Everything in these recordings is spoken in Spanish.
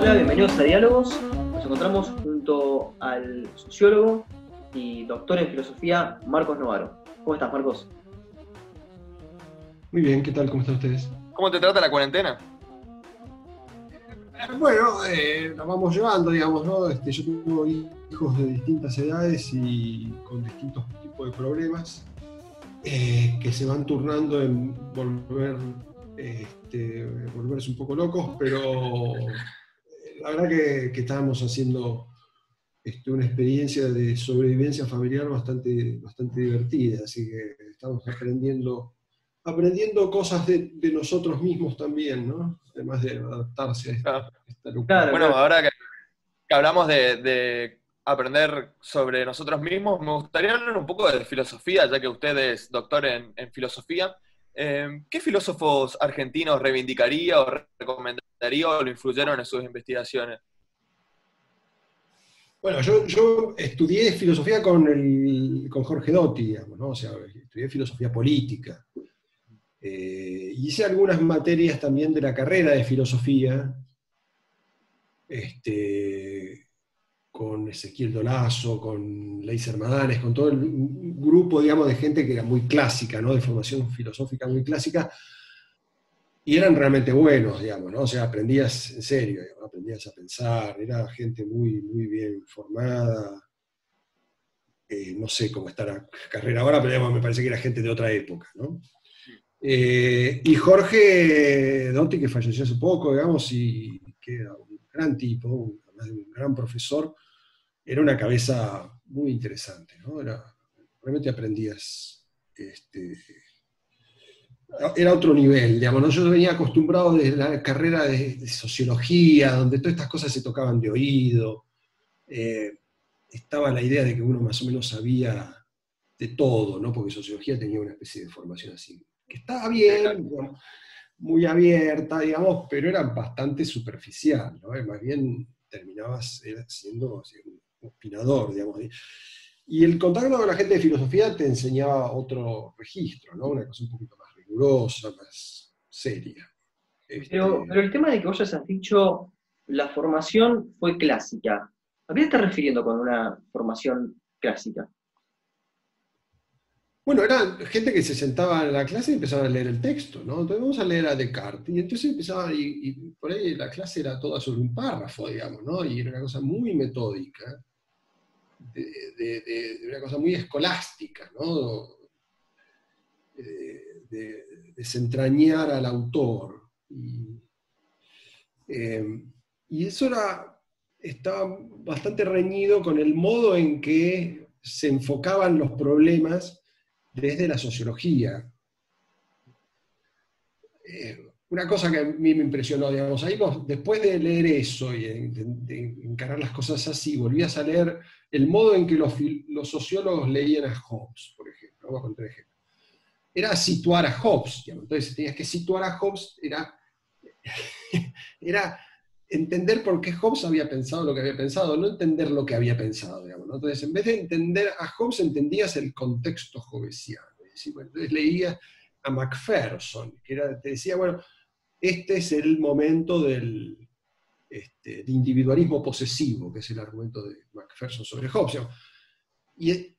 Hola, bienvenidos a Diálogos. Nos encontramos junto al sociólogo y doctor en filosofía Marcos Novaro. ¿Cómo estás, Marcos? Muy bien, ¿qué tal? ¿Cómo están ustedes? ¿Cómo te trata la cuarentena? Bueno, eh, la vamos llevando, digamos, ¿no? Este, yo tengo hijos de distintas edades y con distintos tipos de problemas eh, que se van turnando en volver, este, volverse un poco locos, pero eh, la verdad que, que estábamos haciendo este, una experiencia de sobrevivencia familiar bastante, bastante divertida, así que estamos aprendiendo, aprendiendo cosas de, de nosotros mismos también, ¿no? Además de adaptarse a esta, esta locura. Bueno, ahora que, que hablamos de, de aprender sobre nosotros mismos, me gustaría hablar un poco de filosofía, ya que usted es doctor en, filosofía. Eh, ¿Qué filósofos argentinos reivindicaría o recomendaría o lo influyeron en sus investigaciones? Bueno, yo, estudié filosofía con Jorge Dotti, digamos, ¿no? O sea, estudié filosofía política. Eh, hice algunas materias también de la carrera de filosofía, este, con Ezequiel Dolazo, con Leiser Madanes, con todo el grupo, digamos, de gente que era muy clásica, ¿no? De formación filosófica muy clásica, y eran realmente buenos, digamos, ¿no? O sea, aprendías en serio, aprendías a pensar, era gente muy, muy bien formada. Eh, no sé cómo está la carrera ahora, pero digamos, me parece que era gente de otra época, ¿no? Eh, y Jorge Dotti, que falleció hace poco, digamos, y que era un gran tipo, un, un gran profesor, era una cabeza muy interesante, ¿no? Era, realmente aprendías este, era otro nivel, digamos, ¿no? yo venía acostumbrado desde la carrera de, de, sociología, donde todas estas cosas se tocaban de oído, eh, estaba la idea de que uno más o menos sabía de todo, ¿no? porque sociología tenía una especie de formación así, que estaba bien, digamos, muy abierta, digamos, pero era bastante superficial, ¿no? más bien terminabas siendo opinador, digamos. Y el contacto con la gente de filosofía te enseñaba otro registro, ¿no? una cosa un poquito más rigurosa, más seria. Este... Pero, pero, el tema de que vos hayas dicho la formación fue clásica, ¿a qué te estás refiriendo con una formación clásica? Bueno, era gente que se sentaba en la clase y empezaba a leer el texto, ¿no? Entonces vamos a leer a Descartes, y entonces empezaba, y, y por ahí la clase era toda sobre un párrafo, digamos, ¿no? Y era una cosa muy metódica, de, una cosa muy escolástica, ¿no? de, desentrañar al autor. Y, eh, y eso era, estaba bastante reñido con el modo en que se enfocaban los problemas desde la sociología. Eh, una cosa que a mí me impresionó, digamos, ahí vos, después de leer eso y de, encarar las cosas así, volvías a leer el modo en que los, los sociólogos leían a Hobbes, por ejemplo. Vamos a contar ejemplo era situar a Hobbes. Digamos. Entonces tenías que situar a Hobbes, era, era entender por qué Hobbes había pensado lo que había pensado, no entender lo que había pensado. Digamos. Entonces, en vez de entender a Hobbes, entendías el contexto hobbesiano. Entonces leías a Macpherson, que era, te decía, bueno, este es el momento del este, individualismo posesivo, que es el argumento de Macpherson sobre Hobbes. Y,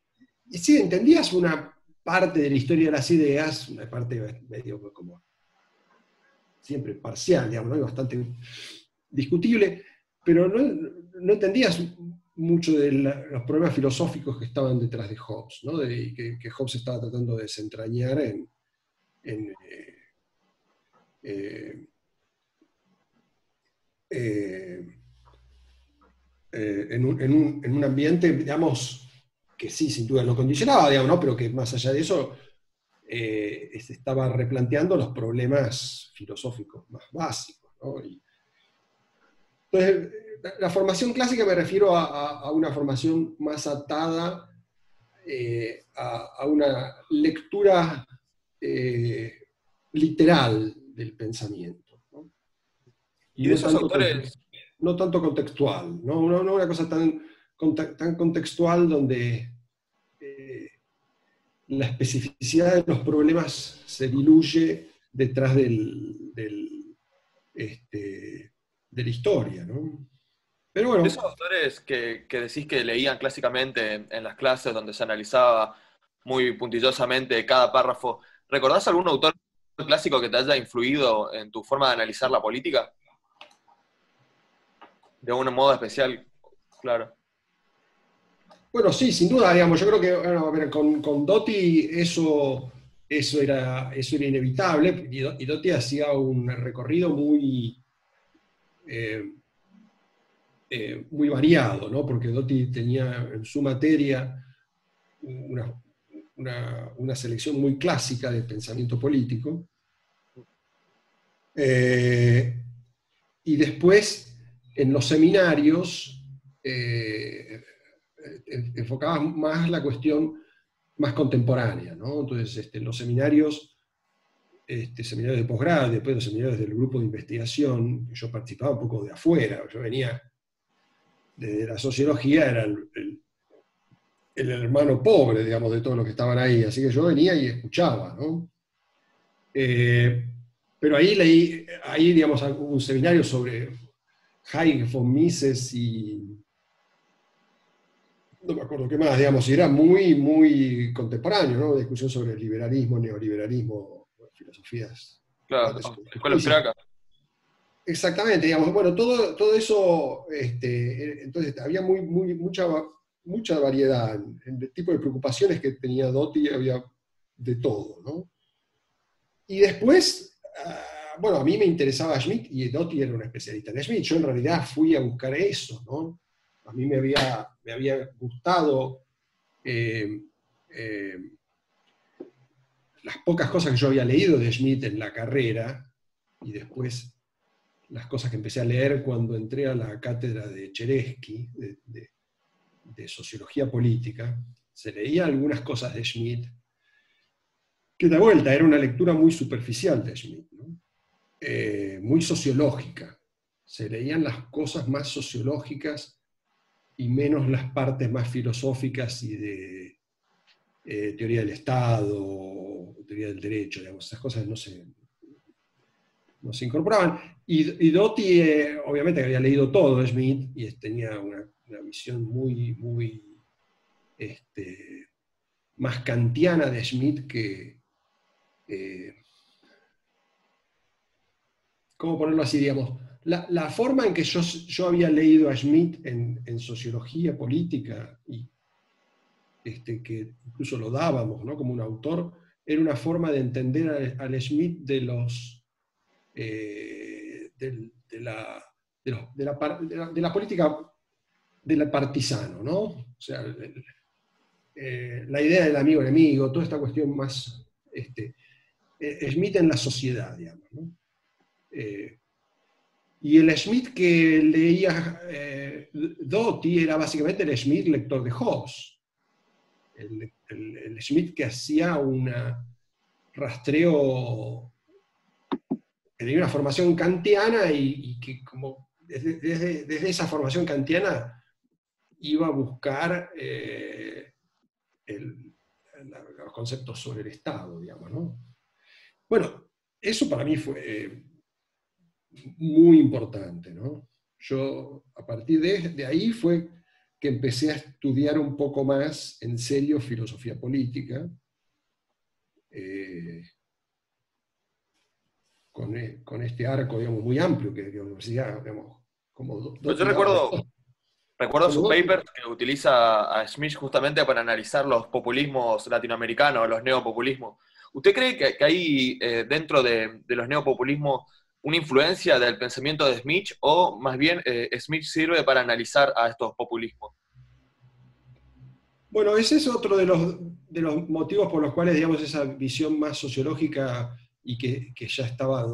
sí, entendías una parte de la historia de las ideas, una parte medio como siempre parcial, digamos, ¿no? bastante discutible, pero no, no entendías mucho de los problemas filosóficos que estaban detrás de Hobbes, ¿no? de, que, Hobbes estaba tratando de desentrañar en, en, eh, eh, eh, en, un, en, un, en un ambiente, digamos, que sí, sin duda lo condicionaba, digamos, ¿no? pero que más allá de eso eh, estaba replanteando los problemas filosóficos más básicos. entonces, la formación clásica me refiero a, una formación más atada eh, a, una lectura literal del pensamiento. ¿no? Y, de esos autores... No tanto contextual, no, no, no una cosa tan tan contextual donde eh, la especificidad de los problemas se diluye detrás del, del, este, de la historia, ¿no? Pero bueno. Esos autores que, que, decís que leían clásicamente en las clases donde se analizaba muy puntillosamente cada párrafo, ¿recordás algún autor clásico que te haya influido en tu forma de analizar la política? De un modo especial, claro. Bueno, sí, sin duda, digamos, yo creo que con, con Dotti eso, eso, era, eso era inevitable, y Dotti hacía un recorrido muy, eh, eh, muy variado, ¿no? porque Dotti tenía en su materia una, una, selección muy clásica de pensamiento político. Eh, y después, en los seminarios, eh, enfocaba más la cuestión más contemporánea. ¿no? Entonces, este, en los seminarios, este, seminarios de posgrado, después los seminarios del grupo de investigación, yo participaba un poco de afuera, yo venía de la sociología, era el, el hermano pobre, digamos, de todos los que estaban ahí. Así que yo venía y escuchaba, ¿no? Eh, pero ahí leí, ahí, digamos, un seminario sobre Hayek von Mises y no me acuerdo qué más, digamos, y era muy, muy contemporáneo, ¿no? Discusión sobre el liberalismo, neoliberalismo, filosofías. Claro, escuela Exactamente, digamos, bueno, todo, todo eso, este, entonces había muy, muy, mucha mucha variedad. En el tipo de preocupaciones que tenía Dotti había de todo, ¿no? Y después, ah, bueno, a mí me interesaba Schmidt y Dotti era un especialista en Schmidt. Yo en realidad fui a buscar eso, ¿no? A mí me había, me había gustado eh, eh, las pocas cosas que yo había leído de Schmidt en la carrera y después las cosas que empecé a leer cuando entré a la cátedra de Cheresky, de, sociología política, se leía algunas cosas de Schmidt, que de vuelta era una lectura muy superficial de Schmidt, eh, muy sociológica. Se leían las cosas más sociológicas y menos las partes más filosóficas y de eh, teoría del Estado, teoría del derecho, digamos, esas cosas no se, no se incorporaban. Y, y Dotti, eh, obviamente, había leído todo de Schmidt y tenía una una visión muy, muy este, más kantiana de Schmidt que, eh, ¿cómo ponerlo así? Digamos, la, forma en que yo, yo, había leído a Schmidt en, sociología política, y este, que incluso lo dábamos ¿no? como un autor, era una forma de entender al Schmidt de los... Eh, de, la, de, la, política del partisano, ¿no? O sea, eh, la idea del amigo-enemigo, toda esta cuestión más este, eh, Schmidt en la sociedad, digamos. ¿no? Eh, y el Schmidt que leía Dotti era básicamente el Schmidt lector de Hobbes. El, el, Schmidt que hacía un rastreo, que tenía una formación kantiana y, que como desde, desde, esa formación kantiana iba a buscar eh, los conceptos sobre el Estado, digamos, ¿no? Bueno, eso para mí fue eh, muy importante, ¿no? Yo, a partir de, ahí fue que empecé a estudiar un poco más en serio filosofía política, eh, con, este arco, digamos, muy amplio que, la universidad, digamos, como... Pues yo recuerdo, Recuerdo su paper que utiliza a Smith justamente para analizar los populismos latinoamericanos, los neopopulismos. ¿Usted cree que, hay eh, dentro de, los neopopulismos una influencia del pensamiento de Smith o más bien eh, Smith sirve para analizar a estos populismos? Bueno, ese es otro de los, de los motivos por los cuales, digamos, esa visión más sociológica y que, ya estaba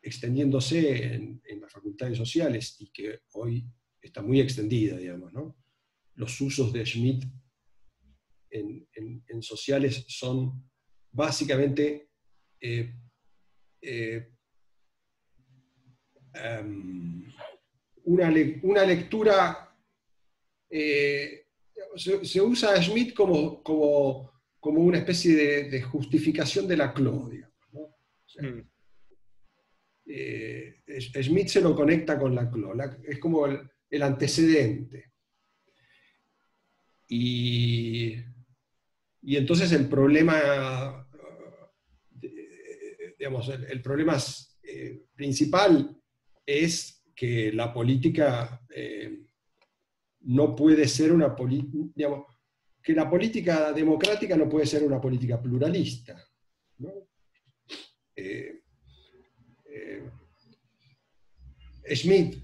extendiéndose en, en las facultades sociales y que hoy está muy extendida, digamos, ¿no? Los usos de Schmidt en, sociales son básicamente eh, eh, em, una, lectura, eh, se, usa a Schmidt como, como, como una especie de, justificación de la CLO, digamos, Mm. Eh, Schmidt se lo conecta con la CLO, es como el, antecedente. Y, y, entonces el problema, digamos, el, problema eh, principal es que la política eh, no puede ser una política, que la política democrática no puede ser una política pluralista. Eh, eh, Schmidt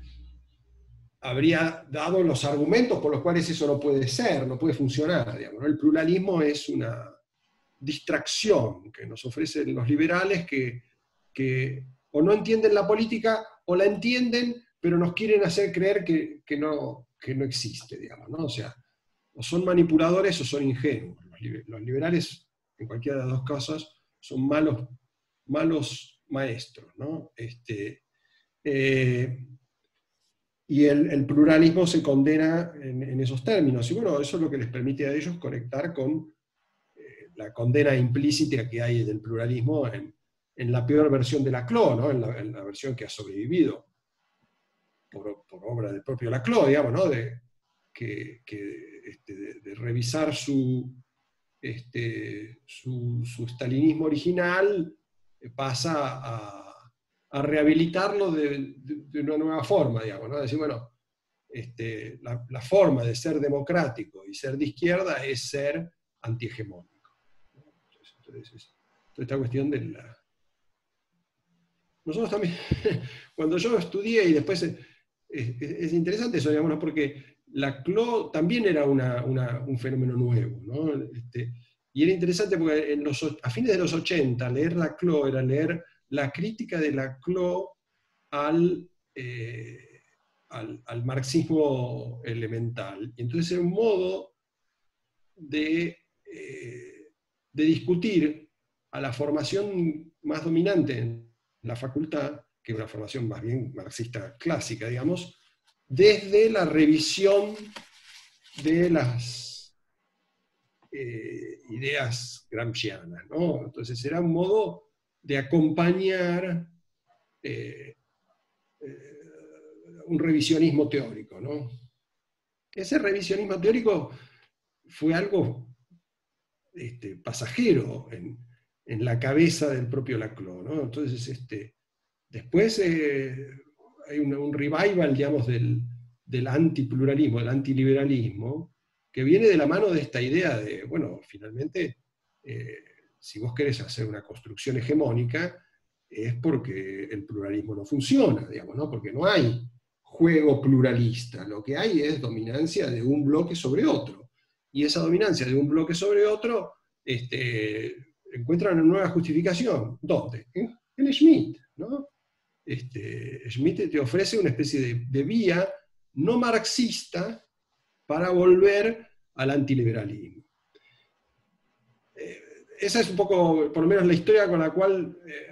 habría dado los argumentos por los cuales eso no puede ser, no puede funcionar. El pluralismo es una distracción que nos ofrecen los liberales que, o no entienden la política o la entienden, pero nos quieren hacer creer que, no, no existe, digamos. O sea, o son manipuladores o son ingenuos. Los liberales, en cualquiera de las dos casos, son malos malos maestros, ¿no? Este, eh, y el, pluralismo se condena en, esos términos. Y bueno, eso es lo que les permite a ellos conectar con eh, la condena implícita que hay del pluralismo en, la peor versión de Laclau, ¿no? en, la, versión que ha sobrevivido por, obra del propio Laclau, digamos, ¿no? de, que, este, de, revisar su, este, su, su, stalinismo original pasa a, rehabilitarlo de, una nueva forma, digamos, ¿no? Decir, bueno, este, la, forma de ser democrático y ser de izquierda es ser antihegemónico. Entonces, toda esta cuestión de la... Nosotros también, cuando yo estudié y después es, interesante eso, digamos, porque la CLO también era un fenómeno nuevo, ¿no? Este, y era interesante porque en los, a fines de los 80 leer la CLO era leer la crítica de la CLO al, eh, al, marxismo elemental. Y entonces era un modo de, eh, de discutir a la formación más dominante en la facultad, que es una formación más bien marxista clásica, digamos, desde la revisión de las eh, ideas gramscianas. ¿no? Entonces era un modo de acompañar eh, eh, un revisionismo teórico. ¿no? Ese revisionismo teórico fue algo este, pasajero en, la cabeza del propio Laclau. ¿no? Entonces, este, después hay un, revival, digamos, del, del antipluralismo, del antiliberalismo, que viene de la mano de esta idea de, bueno, finalmente, eh, si vos querés hacer una construcción hegemónica, es porque el pluralismo no funciona, digamos, ¿no? Porque no hay juego pluralista, lo que hay es dominancia de un bloque sobre otro. Y esa dominancia de un bloque sobre otro este, encuentra una nueva justificación. ¿Dónde? En, Schmidt, ¿no? Este, Schmidt te ofrece una especie de vía no marxista para volver al antiliberalismo. Eh, esa es un poco, por lo menos, la historia con la cual eh,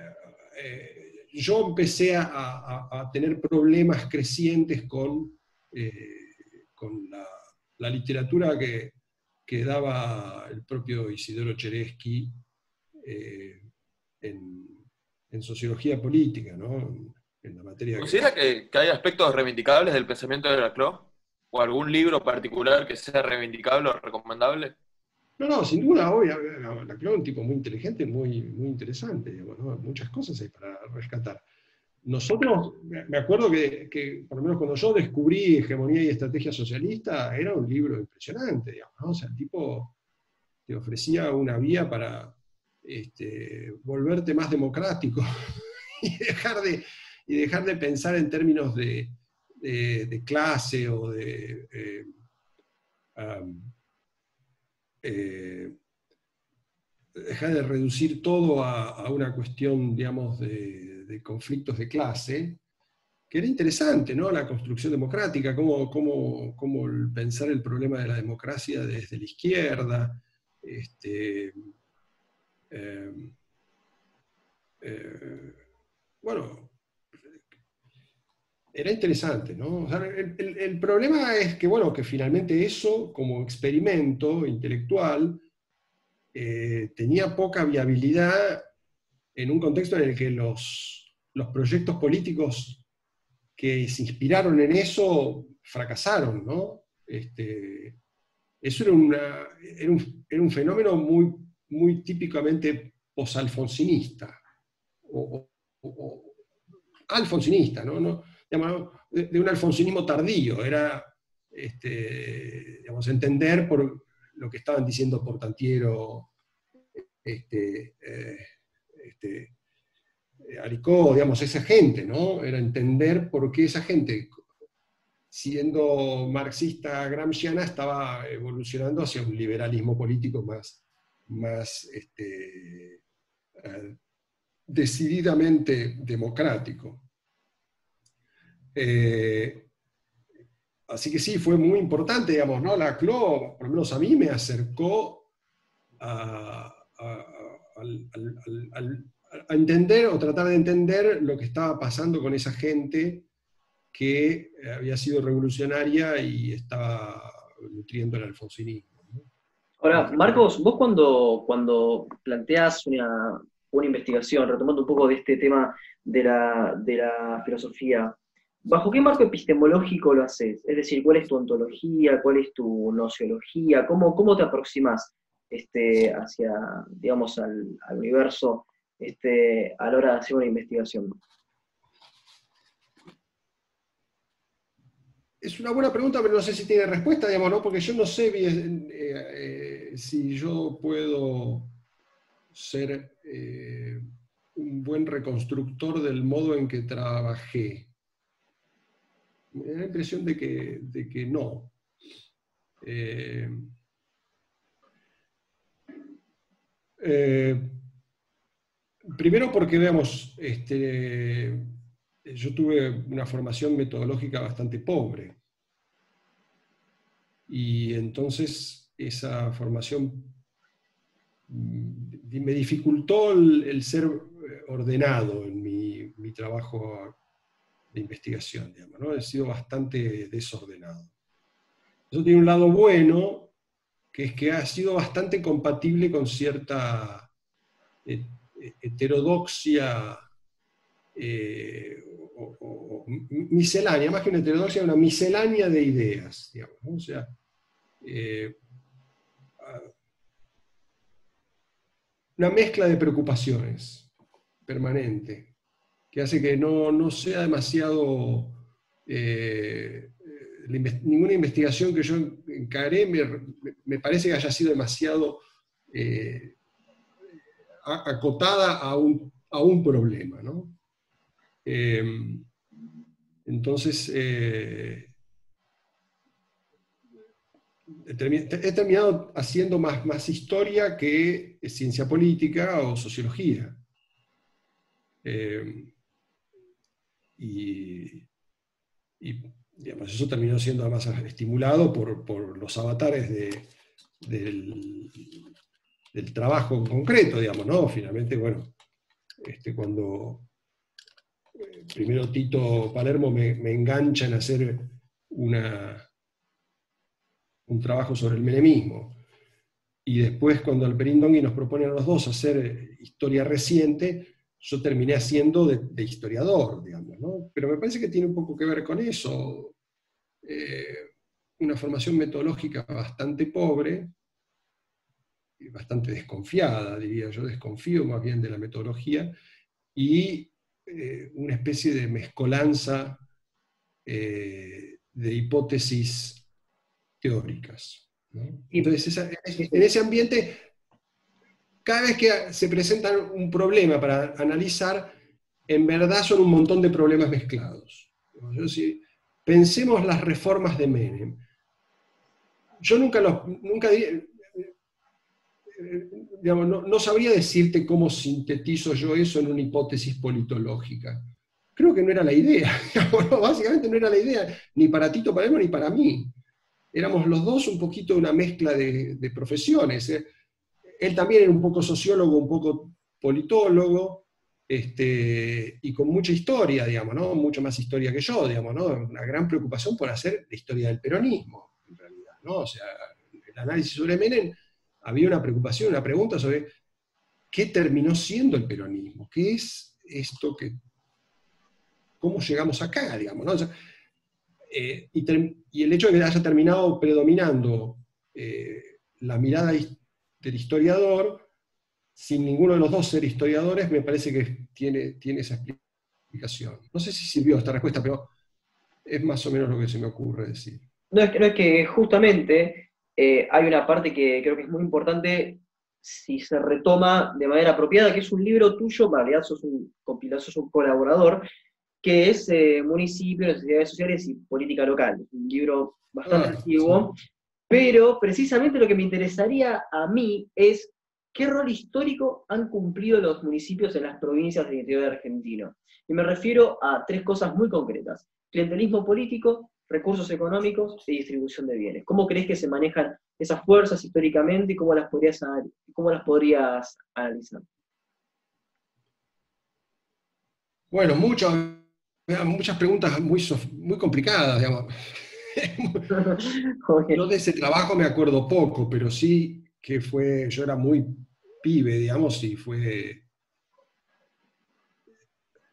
eh, yo empecé a, tener problemas crecientes con, con la, literatura que, daba el propio Isidoro Cheresky en, sociología política, ¿no? En la materia ¿Considera que, que, hay aspectos reivindicables del pensamiento de Laclau? ¿O algún libro particular que sea reivindicable o recomendable? No, no, sin duda, obvio. La es un tipo muy inteligente, muy, muy interesante. Muchas cosas hay para rescatar. Nosotros, me acuerdo que, por lo menos cuando yo descubrí Hegemonía y Estrategia Socialista, era un libro impresionante, digamos, O sea, el tipo te ofrecía una vía para este, volverte más democrático y dejar de, y dejar de pensar en términos de, de, clase o de... Eh, eh, dejar de reducir todo a, una cuestión, digamos, de, conflictos de clase, que era interesante, ¿no? La construcción democrática, cómo, cómo, cómo pensar el problema de la democracia desde la izquierda, este, eh, bueno, era interesante, ¿no? el, problema es que, bueno, que finalmente eso, como experimento intelectual, eh, tenía poca viabilidad en un contexto en el que los, los proyectos políticos que se inspiraron en eso fracasaron, ¿no? Este, eso era, una, era, un, fenómeno muy, muy típicamente posalfonsinista, o, alfonsinista, ¿no? no de, un alfonsinismo tardío, era este, digamos, entender por lo que estaban diciendo Portantiero, este, eh, este, Aricó, digamos, esa gente, ¿no? Era entender por qué esa gente, siendo marxista gramsciana, estaba evolucionando hacia un liberalismo político más, más este, eh, decididamente democrático. Eh, así que sí, fue muy importante, digamos, ¿no? La CLO, por lo menos a mí, me acercó a, entender o tratar de entender lo que estaba pasando con esa gente que había sido revolucionaria y estaba nutriendo el alfonsinismo. Ahora, Marcos, vos cuando, cuando planteas una, una investigación, retomando un poco de este tema de la, de la filosofía, ¿bajo qué marco epistemológico lo haces? Es decir, ¿cuál es tu ontología? ¿Cuál es tu nociología? ¿Cómo, cómo te aproximas este, hacia, digamos, al, universo este, a la hora de hacer una investigación? Es una buena pregunta, pero no sé si tiene respuesta, digamos, ¿no? Porque yo no sé eh, si yo puedo ser eh, un buen reconstructor del modo en que trabajé. Me da la impresión de que, que no. Eh, eh, primero porque, veamos, este, yo tuve una formación metodológica bastante pobre. Y entonces esa formación mm, me dificultó el, ser ordenado en mi trabajo de investigación, digamos, ¿no? He sido bastante desordenado. Eso tiene un lado bueno, que es que ha sido bastante compatible con cierta eh, heterodoxia eh, o, miscelánea, más que una heterodoxia, una miscelánea de ideas, digamos, O sea, eh, una mezcla de preocupaciones permanente que hace que no, sea demasiado... Eh, ninguna investigación que yo encaré me, parece que haya sido demasiado eh, acotada a un, problema. ¿no? Eh, entonces, he, terminado haciendo más, más historia que ciencia política o sociología y, digamos, eso terminó siendo además estimulado por, los avatares del, trabajo en concreto, digamos, ¿no? Finalmente, bueno, este, cuando eh, primero Tito Palermo me, engancha en hacer una, un trabajo sobre el menemismo, y después cuando Alperindongui nos propone a los dos hacer historia reciente, yo terminé haciendo de, historiador, digamos, ¿no? Pero me parece que tiene un poco que ver con eso. Eh, una formación metodológica bastante pobre, bastante desconfiada, diría yo, desconfío más bien de la metodología, y eh, una especie de mezcolanza eh, de hipótesis teóricas. Entonces, en ese ambiente cada vez que se presenta un problema para analizar, en verdad son un montón de problemas mezclados. pensemos las reformas de Menem. Yo nunca, nunca eh, no, sabría decirte cómo sintetizo yo eso en una hipótesis politológica. Creo que no era la idea, básicamente no era la idea, ni para Tito Palermo ni para mí. Éramos los dos un poquito una mezcla de, profesiones. ¿eh? él también era un poco sociólogo, un poco politólogo, este, y con mucha historia, digamos, ¿no? Mucho más historia que yo, digamos, ¿no? Una gran preocupación por hacer la historia del peronismo, en realidad, ¿no? O sea, el análisis sobre Menem había una preocupación, una pregunta sobre qué terminó siendo el peronismo, qué es esto que, cómo llegamos acá, digamos, ¿no? Eh, y, el hecho de que haya terminado predominando eh, la mirada del historiador, sin ninguno de los dos ser historiadores, me parece que tiene, tiene esa explicación. No sé si sirvió esta respuesta, pero es más o menos lo que se me ocurre decir. No, es que, no es que justamente eh, hay una parte que creo que es muy importante si se retoma de manera apropiada, que es un libro tuyo, en realidad sos un compilador, sos un colaborador, que es eh, Municipio, Necesidades Sociales y Política Local. Un libro bastante ah, antiguo, pero precisamente lo que me interesaría a mí es qué rol histórico han cumplido los municipios en las provincias del interior argentino. Y me refiero a tres cosas muy concretas. Clientelismo político, recursos económicos y distribución de bienes. ¿Cómo crees que se manejan esas fuerzas históricamente y cómo las podrías, cómo las podrías analizar? Bueno, muchas, muchas preguntas muy, muy complicadas, digamos. Yo de ese trabajo me acuerdo poco, pero sí que fue, yo era muy pibe, digamos, y fue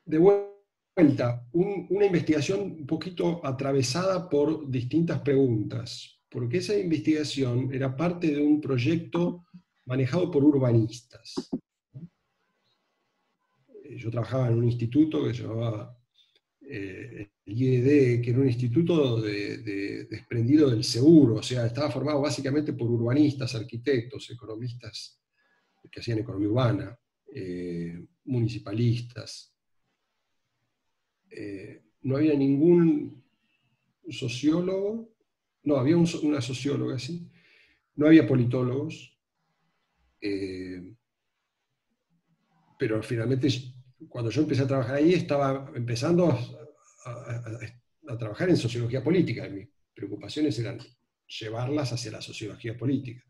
de vuelta, una investigación un poquito atravesada por distintas preguntas, porque esa investigación era parte de un proyecto manejado por urbanistas. Yo trabajaba en un instituto que se llamaba eh, el IED, que era un instituto desprendido del seguro, o sea, estaba formado básicamente por urbanistas, arquitectos, economistas que hacían economía urbana, eh, municipalistas. Eh, no había ningún sociólogo, no, había una socióloga, sí, no había politólogos, pero finalmente cuando yo empecé a trabajar ahí estaba empezando a, trabajar en sociología política. Mis preocupaciones eran llevarlas hacia la sociología política.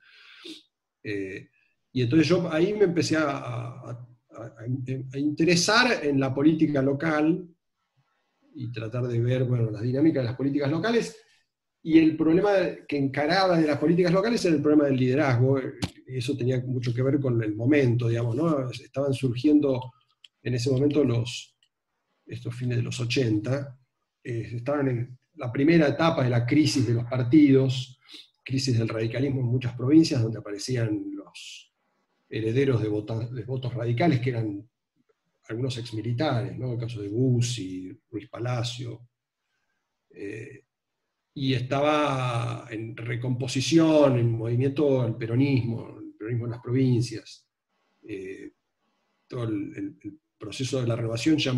Eh, y entonces yo ahí me empecé a, interesar en la política local y tratar de ver bueno, las dinámicas de las políticas locales. Y el problema que encaraba de las políticas locales era el problema del liderazgo. Eso tenía mucho que ver con el momento, digamos, ¿no? Estaban surgiendo en ese momento los, estos fines de los 80, eh, estaban en la primera etapa de la crisis de los partidos, crisis del radicalismo en muchas provincias, donde aparecían los herederos de, votos radicales, que eran algunos exmilitares, ¿no? el caso de Bussi, Ruiz Palacio, eh, y estaba en recomposición, en movimiento el peronismo, el peronismo en las provincias, eh, todo el, proceso de la renovación ya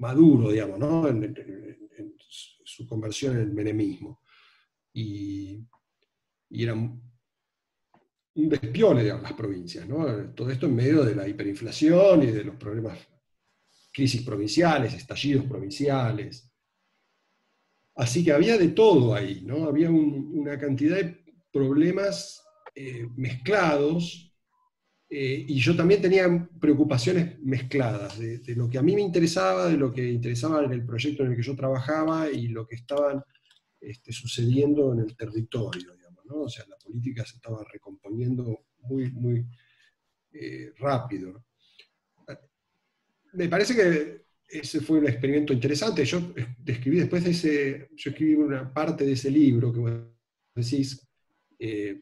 maduro, digamos, ¿no? en, su conversión en el menemismo. Y, y era un despiole, digamos, las provincias, ¿no? Todo esto en medio de la hiperinflación y de los problemas, crisis provinciales, estallidos provinciales. Así que había de todo ahí, ¿no? Había una cantidad de problemas eh, mezclados eh, y yo también tenía preocupaciones mezcladas de, lo que a mí me interesaba, de lo que interesaba en el proyecto en el que yo trabajaba y lo que estaban este, sucediendo en el territorio, digamos, ¿no? O sea, la política se estaba recomponiendo muy, muy eh, rápido. Me parece que ese fue un experimento interesante. Yo escribí después de ese, yo escribí una parte de ese libro que vos decís, eh,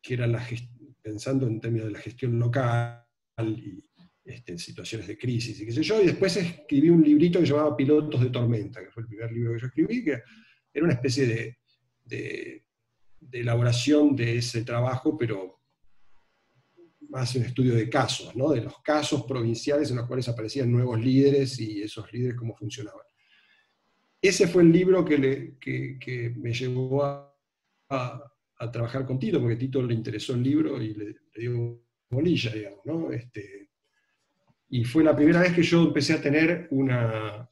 que era la gestión pensando en términos de la gestión local y este, situaciones de crisis y qué sé yo, y después escribí un librito que llamaba Pilotos de Tormenta, que fue el primer libro que yo escribí, que era una especie de, elaboración de ese trabajo, pero más un estudio de casos, ¿no? de los casos provinciales en los cuales aparecían nuevos líderes y esos líderes cómo funcionaban. Ese fue el libro que, que, me llevó a trabajar con Tito, porque a Tito le interesó el libro y le, dio bolilla, digamos, ¿no? Este, y fue la primera vez que yo empecé a tener una,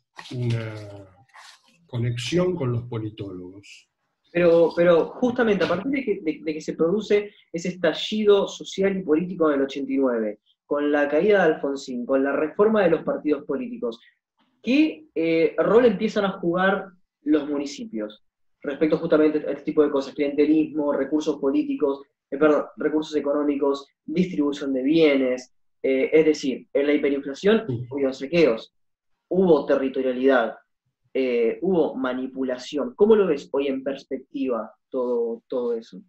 conexión con los politólogos. Pero, pero justamente a partir de que, se produce ese estallido social y político en el 89, con la caída de Alfonsín, con la reforma de los partidos políticos, ¿qué eh, rol empiezan a jugar los municipios? Respecto justamente a este tipo de cosas, clientelismo, recursos políticos, eh, perdón, recursos económicos, distribución de bienes. Eh, es decir, en la hiperinflación hubo saqueos, hubo territorialidad, eh, hubo manipulación. ¿Cómo lo ves hoy en perspectiva todo, todo eso?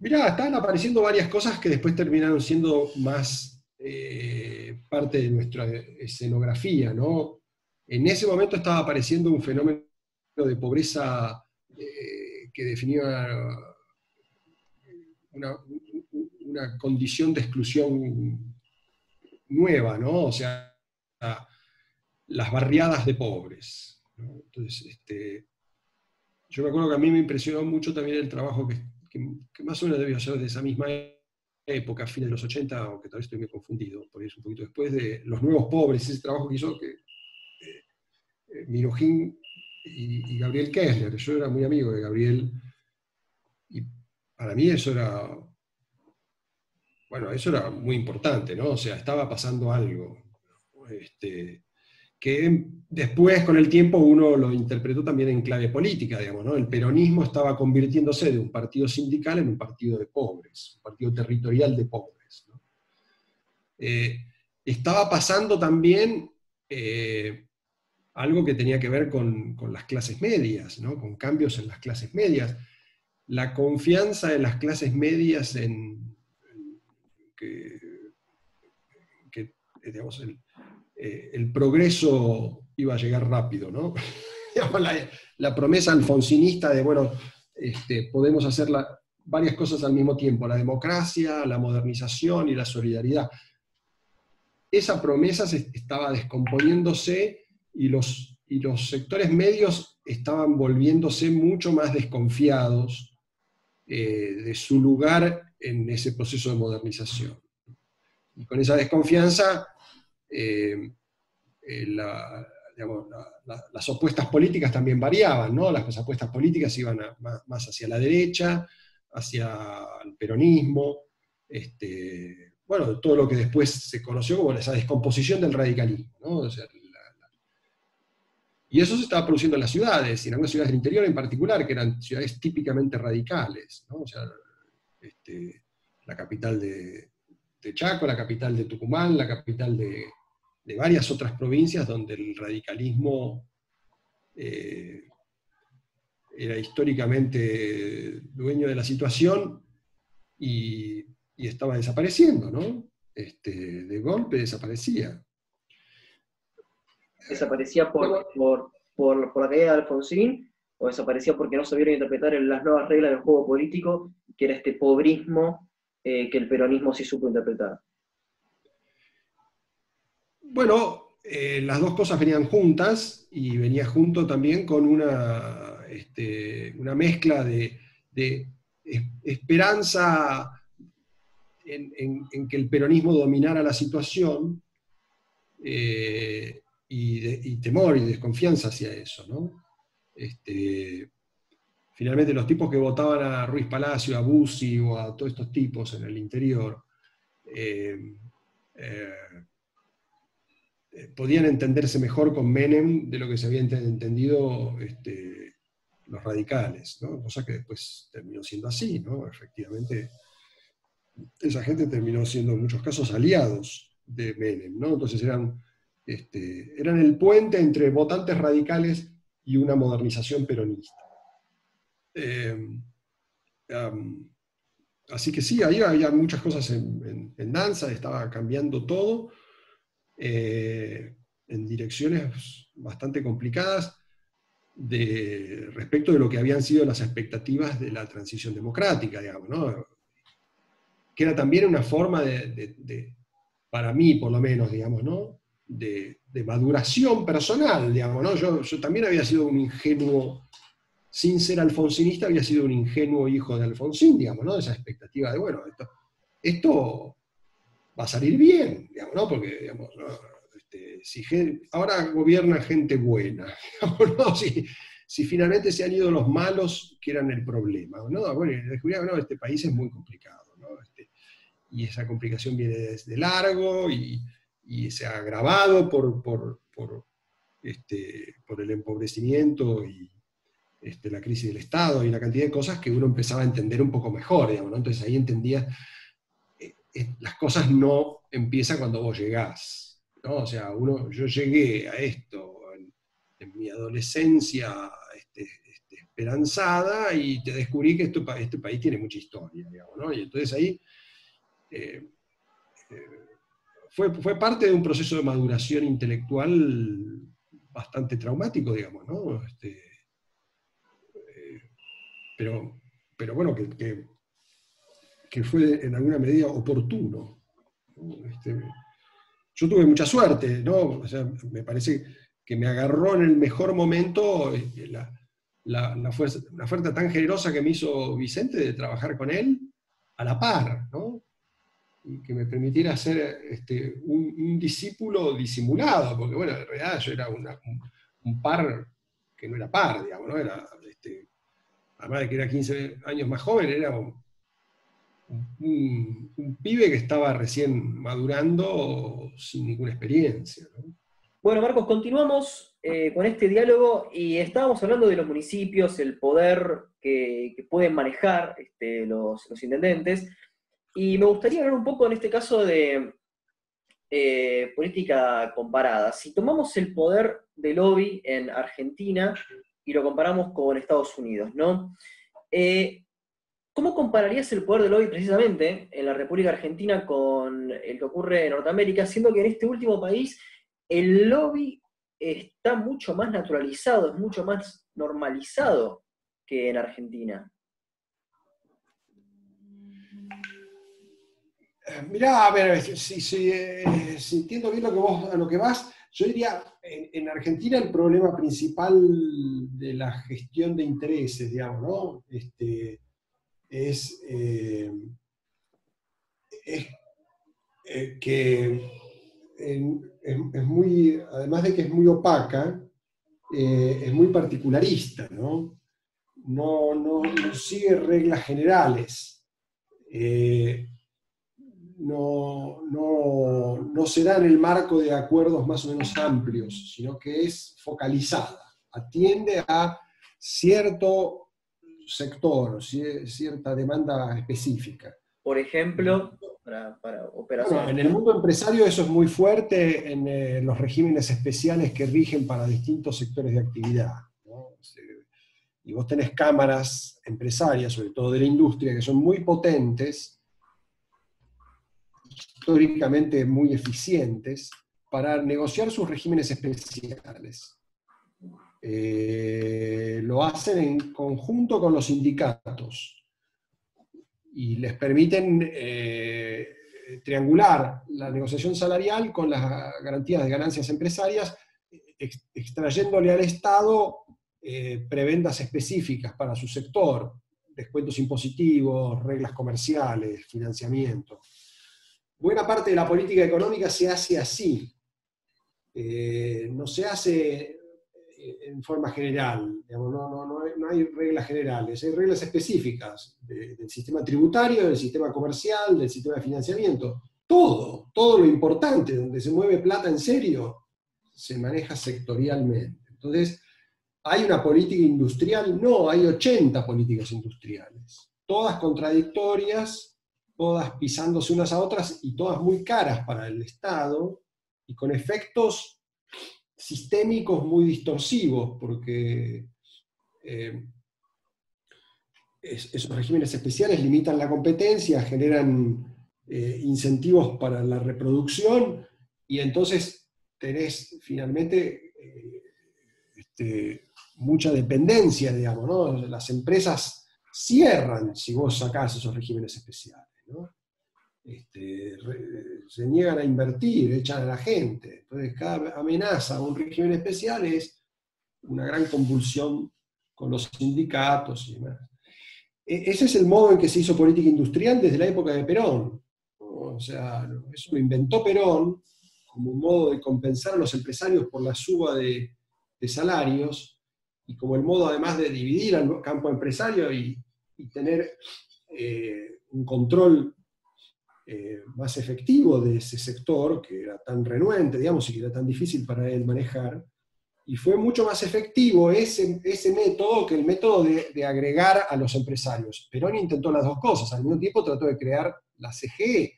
Mirá, están apareciendo varias cosas que después terminaron siendo más eh, parte de nuestra escenografía, ¿no? En ese momento estaba apareciendo un fenómeno de pobreza que definía una, una condición de exclusión nueva, ¿no? O sea, las barriadas de pobres. Entonces, este, yo me acuerdo que a mí me impresionó mucho también el trabajo que, más o menos debió ser de esa misma época, fines de los 80, aunque tal vez estoy muy confundido, por eso un poquito después, de Los Nuevos Pobres, ese trabajo que hizo que eh, eh y, Gabriel Kessler. Yo era muy amigo de Gabriel, y para mí eso era bueno, eso era muy importante, ¿no? O sea, estaba pasando algo. Este, que después, con el tiempo, uno lo interpretó también en clave política, digamos, ¿no? El peronismo estaba convirtiéndose de un partido sindical en un partido de pobres, un partido territorial de pobres. Eh, estaba pasando también eh, algo que tenía que ver con, con, las clases medias, ¿no? con cambios en las clases medias. La confianza de las clases medias en, que, digamos, eh, el, progreso iba a llegar rápido, ¿no? la, promesa alfonsinista de, bueno, este, podemos hacer varias cosas al mismo tiempo, la democracia, la modernización y la solidaridad. Esa promesa se estaba descomponiéndose y los, y los sectores medios estaban volviéndose mucho más desconfiados eh, de su lugar en ese proceso de modernización. Y con esa desconfianza, eh, eh, las opuestas políticas también variaban, ¿no? Las opuestas políticas iban más, hacia la derecha, hacia el peronismo, este, bueno, todo lo que después se conoció como esa descomposición del radicalismo, ¿no? Y eso se estaba produciendo en las ciudades, y en algunas ciudades del interior en particular, que eran ciudades típicamente radicales, ¿no? O sea, este, la capital de, Chaco, la capital de Tucumán, la capital de, varias otras provincias donde el radicalismo eh, era históricamente dueño de la situación y, estaba desapareciendo, ¿no? Este, de golpe desaparecía. ¿Desaparecía por, por, por la caída de Alfonsín o desaparecía porque no sabían interpretar las nuevas reglas del juego político, que era este pobrismo eh, que el peronismo sí supo interpretar? Bueno, eh, las dos cosas venían juntas y venía junto también con una, este, una mezcla de, esperanza en, que el peronismo dominara la situación eh, y, temor y desconfianza hacia eso, ¿no? Este, finalmente los tipos que votaban a Ruiz Palacio, a Bussi o a todos estos tipos en el interior, eh, eh, podían entenderse mejor con Menem de lo que se había entendido este, los radicales, cosa que después terminó siendo así, ¿no? efectivamente esa gente terminó siendo en muchos casos aliados de Menem, ¿no? entonces eran, este, eran el puente entre votantes radicales y una modernización peronista. Eh, así que sí, ahí había muchas cosas en, danza, estaba cambiando todo eh, en direcciones bastante complicadas respecto de lo que habían sido las expectativas de la transición democrática, digamos, que era también una forma de, para mí por lo menos, digamos, ¿no? De, maduración personal, digamos, ¿no? Yo, también había sido un ingenuo, sin ser alfonsinista, había sido un ingenuo hijo de Alfonsín, digamos, ¿no? Esa expectativa de, bueno, esto, esto va a salir bien, digamos, ¿no? Porque, digamos, este, si ahora gobierna gente buena, digamos, ¿no? Si, finalmente se han ido los malos que eran el problema, ¿no? Bueno, no, este país es muy complicado, ¿no? Este, y esa complicación viene desde largo y y se ha agravado por, por, por, este, por el empobrecimiento y este, la crisis del Estado y una cantidad de cosas que uno empezaba a entender un poco mejor, digamos, Entonces ahí entendía, eh, eh, las cosas no, empieza cuando vos llegás. ¿no? O sea, uno, yo llegué a esto en, mi adolescencia este, este, esperanzada y te descubrí que esto, este país tiene mucha historia, digamos, ¿no? Y entonces ahí eh, eh, fue, fue parte de un proceso de maduración intelectual bastante traumático, digamos, ¿no? Este, eh, pero, pero bueno, que, que, fue en alguna medida oportuno. Este, yo tuve mucha suerte, ¿no? Me parece que me agarró en el mejor momento eh, la, la, fuerza, la oferta tan generosa que me hizo Vicente de trabajar con él a la par, ¿no? Que me permitiera ser este, un, discípulo disimulado, porque bueno, en realidad yo era un, par que no era par, digamos, ¿no? Era, este, además de que era 15 años más joven, era un, pibe que estaba recién madurando sin ninguna experiencia. Bueno, Marcos, continuamos eh, con este diálogo y estábamos hablando de los municipios, el poder que, pueden manejar este, los intendentes. Y me gustaría hablar un poco en este caso de eh, política comparada. Si tomamos el poder de lobby en Argentina y lo comparamos con Estados Unidos, ¿no? Eh, ¿Cómo compararías el poder de lobby precisamente en la República Argentina con el que ocurre en Norteamérica, siendo que en este último país el lobby está mucho más naturalizado, es mucho más normalizado que en Argentina? Mirá, a ver, si, eh, entiendo bien lo que vos, a lo que vas, yo diría, en, Argentina el problema principal de la gestión de intereses, digamos, ¿no? Este, es, eh, eh, que es, muy, además de que es muy opaca, es muy particularista, ¿no? No, no, sigue reglas generales no, no, no se da en el marco de acuerdos más o menos amplios, sino que es focalizada, atiende a cierto sector, cierta demanda específica. Por ejemplo, para, para operaciones. en el mundo empresario eso es muy fuerte en eh, los regímenes especiales que rigen para distintos sectores de actividad. Y vos tenés cámaras empresarias, sobre todo de la industria, que son muy potentes, históricamente muy eficientes para negociar sus regímenes especiales. Eh, lo hacen en conjunto con los sindicatos y les permiten eh, triangular la negociación salarial con las garantías de ganancias empresarias, extrayéndole al Estado eh, prebendas específicas para su sector, descuentos impositivos, reglas comerciales, financiamiento buena parte de la política económica se hace así. Eh, no se hace eh, en forma general, no, hay reglas generales, hay reglas específicas del sistema tributario, del sistema comercial, del sistema de financiamiento. Todo, todo lo importante, donde se mueve plata en serio, se maneja sectorialmente. Entonces, ¿hay una política industrial? No, hay 80 políticas industriales, todas contradictorias, todas pisándose unas a otras y todas muy caras para el Estado y con efectos sistémicos muy distorsivos, porque eh, esos regímenes especiales limitan la competencia, generan eh, incentivos para la reproducción y entonces tenés finalmente eh, este, mucha dependencia, digamos, ¿no? Las empresas cierran si vos sacás esos regímenes especiales. Este, se niegan a invertir, echan a la gente. Entonces, cada amenaza a un régimen especial es una gran convulsión con los sindicatos y demás. E, ese es el modo en que se hizo política industrial desde la época de Perón. O sea, eso lo inventó Perón como un modo de compensar a los empresarios por la suba de, salarios y como el modo además de dividir al campo empresario y, tener eh, un control eh, más efectivo de ese sector, que era tan renuente, digamos, y que era tan difícil para él manejar, y fue mucho más efectivo ese, ese método que el método de, agregar a los empresarios. Perón intentó las dos cosas, al mismo tiempo trató de crear la CGE.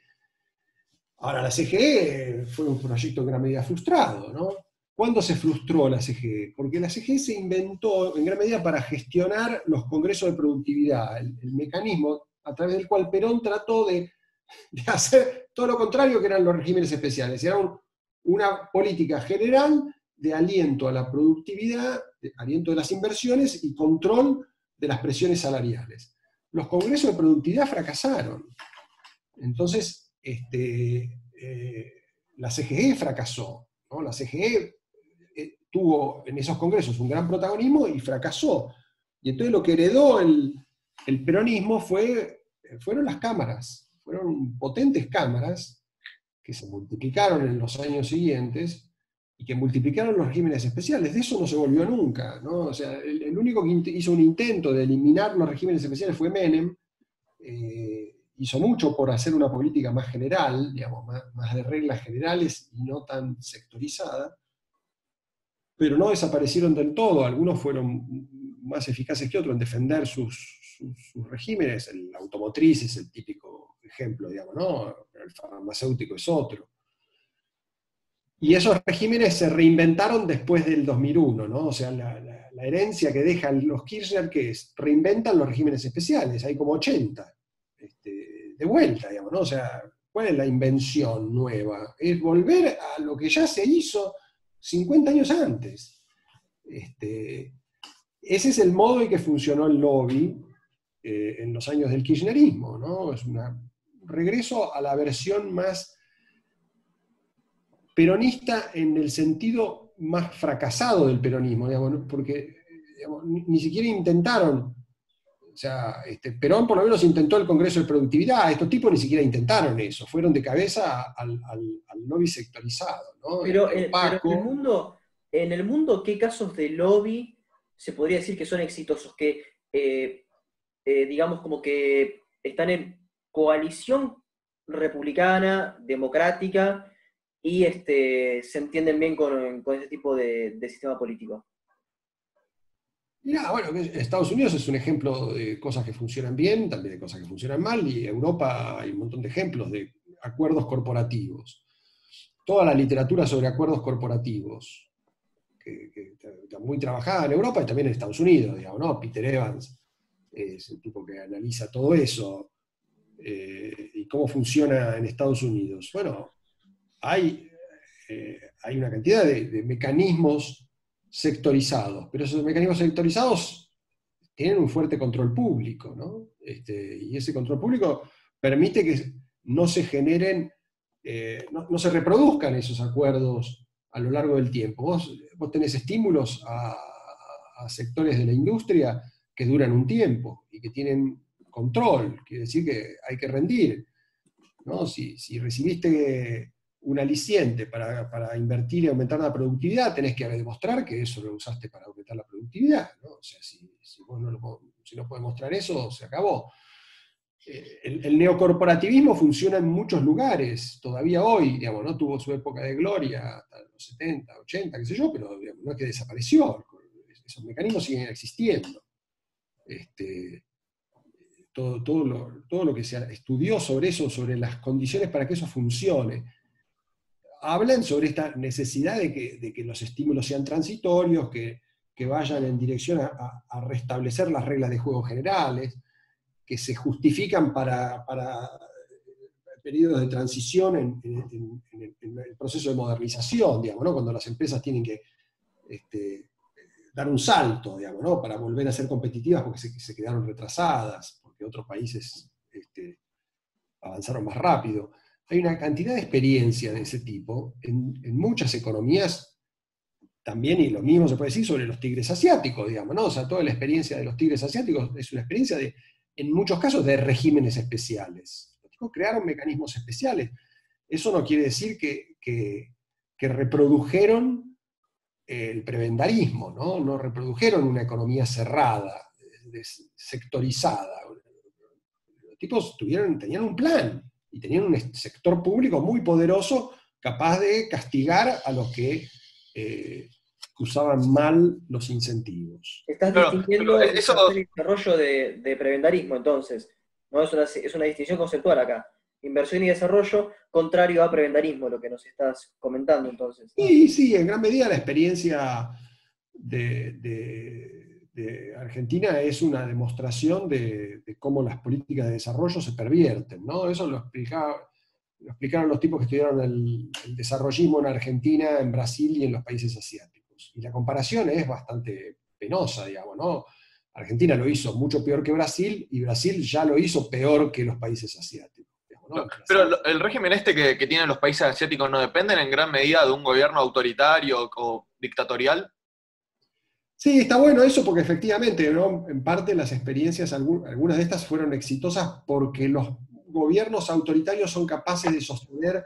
Ahora, la CGE fue un proyecto en gran medida frustrado, ¿no? ¿Cuándo se frustró la CGE? Porque la CGE se inventó en gran medida para gestionar los congresos de productividad, el, mecanismo a través del cual Perón trató de, hacer todo lo contrario que eran los regímenes especiales. Era una política general de aliento a la productividad, aliento de las inversiones y control de las presiones salariales. Los congresos de productividad fracasaron. Entonces, este, eh, la CGE fracasó. La CGE tuvo en esos congresos un gran protagonismo y fracasó. Y entonces lo que heredó el, peronismo fue, fueron las cámaras, fueron potentes cámaras que se multiplicaron en los años siguientes y que multiplicaron los regímenes especiales. De eso no se volvió nunca. ¿no? O sea, el, único que hizo un intento de eliminar los regímenes especiales fue Menem. Eh, hizo mucho por hacer una política más general, digamos, más, más de reglas generales y no tan sectorizada pero no desaparecieron del todo. Algunos fueron más eficaces que otros en defender sus, regímenes. El automotriz es el típico ejemplo, digamos, ¿no? El farmacéutico es otro. Y esos regímenes se reinventaron después del 2001, ¿no? O sea, la, herencia que dejan los Kirchner, que es, reinventan los regímenes especiales, hay como 80, este, de vuelta, digamos, ¿no? O sea, ¿cuál es la invención nueva? Es volver a lo que ya se hizo 50 años antes. Este, ese es el modo en que funcionó el lobby eh, en los años del kirchnerismo, ¿no? Es un regreso a la versión más peronista en el sentido más fracasado del peronismo, porque ni, siquiera intentaron, o sea, este, Perón por lo menos intentó el Congreso de Productividad, estos tipos ni siquiera intentaron eso, fueron de cabeza al, lobby sectorizado. Pero, en el mundo, en el mundo, ¿qué casos de lobby se podría decir que son exitosos? Que, eh, eh, digamos, como que están en coalición republicana, democrática, y este, se entienden bien con, con ese tipo de, sistema político. Mira, bueno, Estados Unidos es un ejemplo de cosas que funcionan bien, también de cosas que funcionan mal, y Europa hay un montón de ejemplos de acuerdos corporativos. Toda la literatura sobre acuerdos corporativos, que, está muy trabajada en Europa y también en Estados Unidos, digamos, ¿no? Peter Evans es el tipo que analiza todo eso eh, y cómo funciona en Estados Unidos. Bueno, hay, eh, hay una cantidad de, mecanismos sectorizados, pero esos mecanismos sectorizados tienen un fuerte control público, ¿no? Este, y ese control público permite que no se generen, eh, no, se reproduzcan esos acuerdos a lo largo del tiempo. Vos, vos tenés estímulos a, sectores de la industria que duran un tiempo y que tienen control, quiere decir que hay que rendir. ¿no? Si, recibiste un aliciente para, invertir y aumentar la productividad, tenés que demostrar que eso lo usaste para aumentar la productividad. ¿no? O sea, si, vos no, lo, si no mostrar eso, se acabó. Eh, el, neocorporativismo funciona en muchos lugares, todavía hoy, digamos, no tuvo su época de gloria hasta los 70, 80, qué sé yo, pero no es que desapareció, esos mecanismos siguen existiendo. Este, todo, todo, lo, todo lo que se estudió sobre eso, sobre las condiciones para que eso funcione, hablan sobre esta necesidad de que, los estímulos sean transitorios, que, vayan en dirección a, restablecer las reglas de juego generales, que se justifican para, periodos de transición en, el proceso de modernización, digamos, cuando las empresas tienen que este, dar un salto, digamos, para volver a ser competitivas porque se, quedaron retrasadas, porque otros países este, avanzaron más rápido hay una cantidad de experiencia de ese tipo en, muchas economías también, y lo mismo se puede decir sobre los tigres asiáticos, digamos, ¿no? O sea, toda la experiencia de los tigres asiáticos es una experiencia de, en muchos casos, de regímenes especiales. Los crearon mecanismos especiales. Eso no quiere decir que, reprodujeron el prebendarismo, ¿no? No reprodujeron una economía cerrada, sectorizada. Los tipos tuvieron, tenían un plan, y tenían un sector público muy poderoso capaz de castigar a los que eh, usaban mal los incentivos. Estás distinguiendo el desarrollo de, prebendarismo, entonces. ¿no? Es, una, distinción conceptual acá. Inversión y desarrollo, contrario a prebendarismo, lo que nos estás comentando entonces. Sí, sí, en gran medida la experiencia de, Argentina es una demostración de, cómo las políticas de desarrollo se pervierten, ¿no? Eso lo, explicaron los tipos que estudiaron el, el desarrollismo en Argentina, en Brasil y en los países asiáticos. Y la comparación es bastante penosa, digamos, ¿no? Argentina lo hizo mucho peor que Brasil y Brasil ya lo hizo peor que los países asiáticos. Pero el régimen este que, tienen los países asiáticos no dependen en gran medida de un gobierno autoritario o dictatorial. Sí, está bueno eso porque efectivamente, en parte las experiencias, algunas de estas fueron exitosas porque los gobiernos autoritarios son capaces de sostener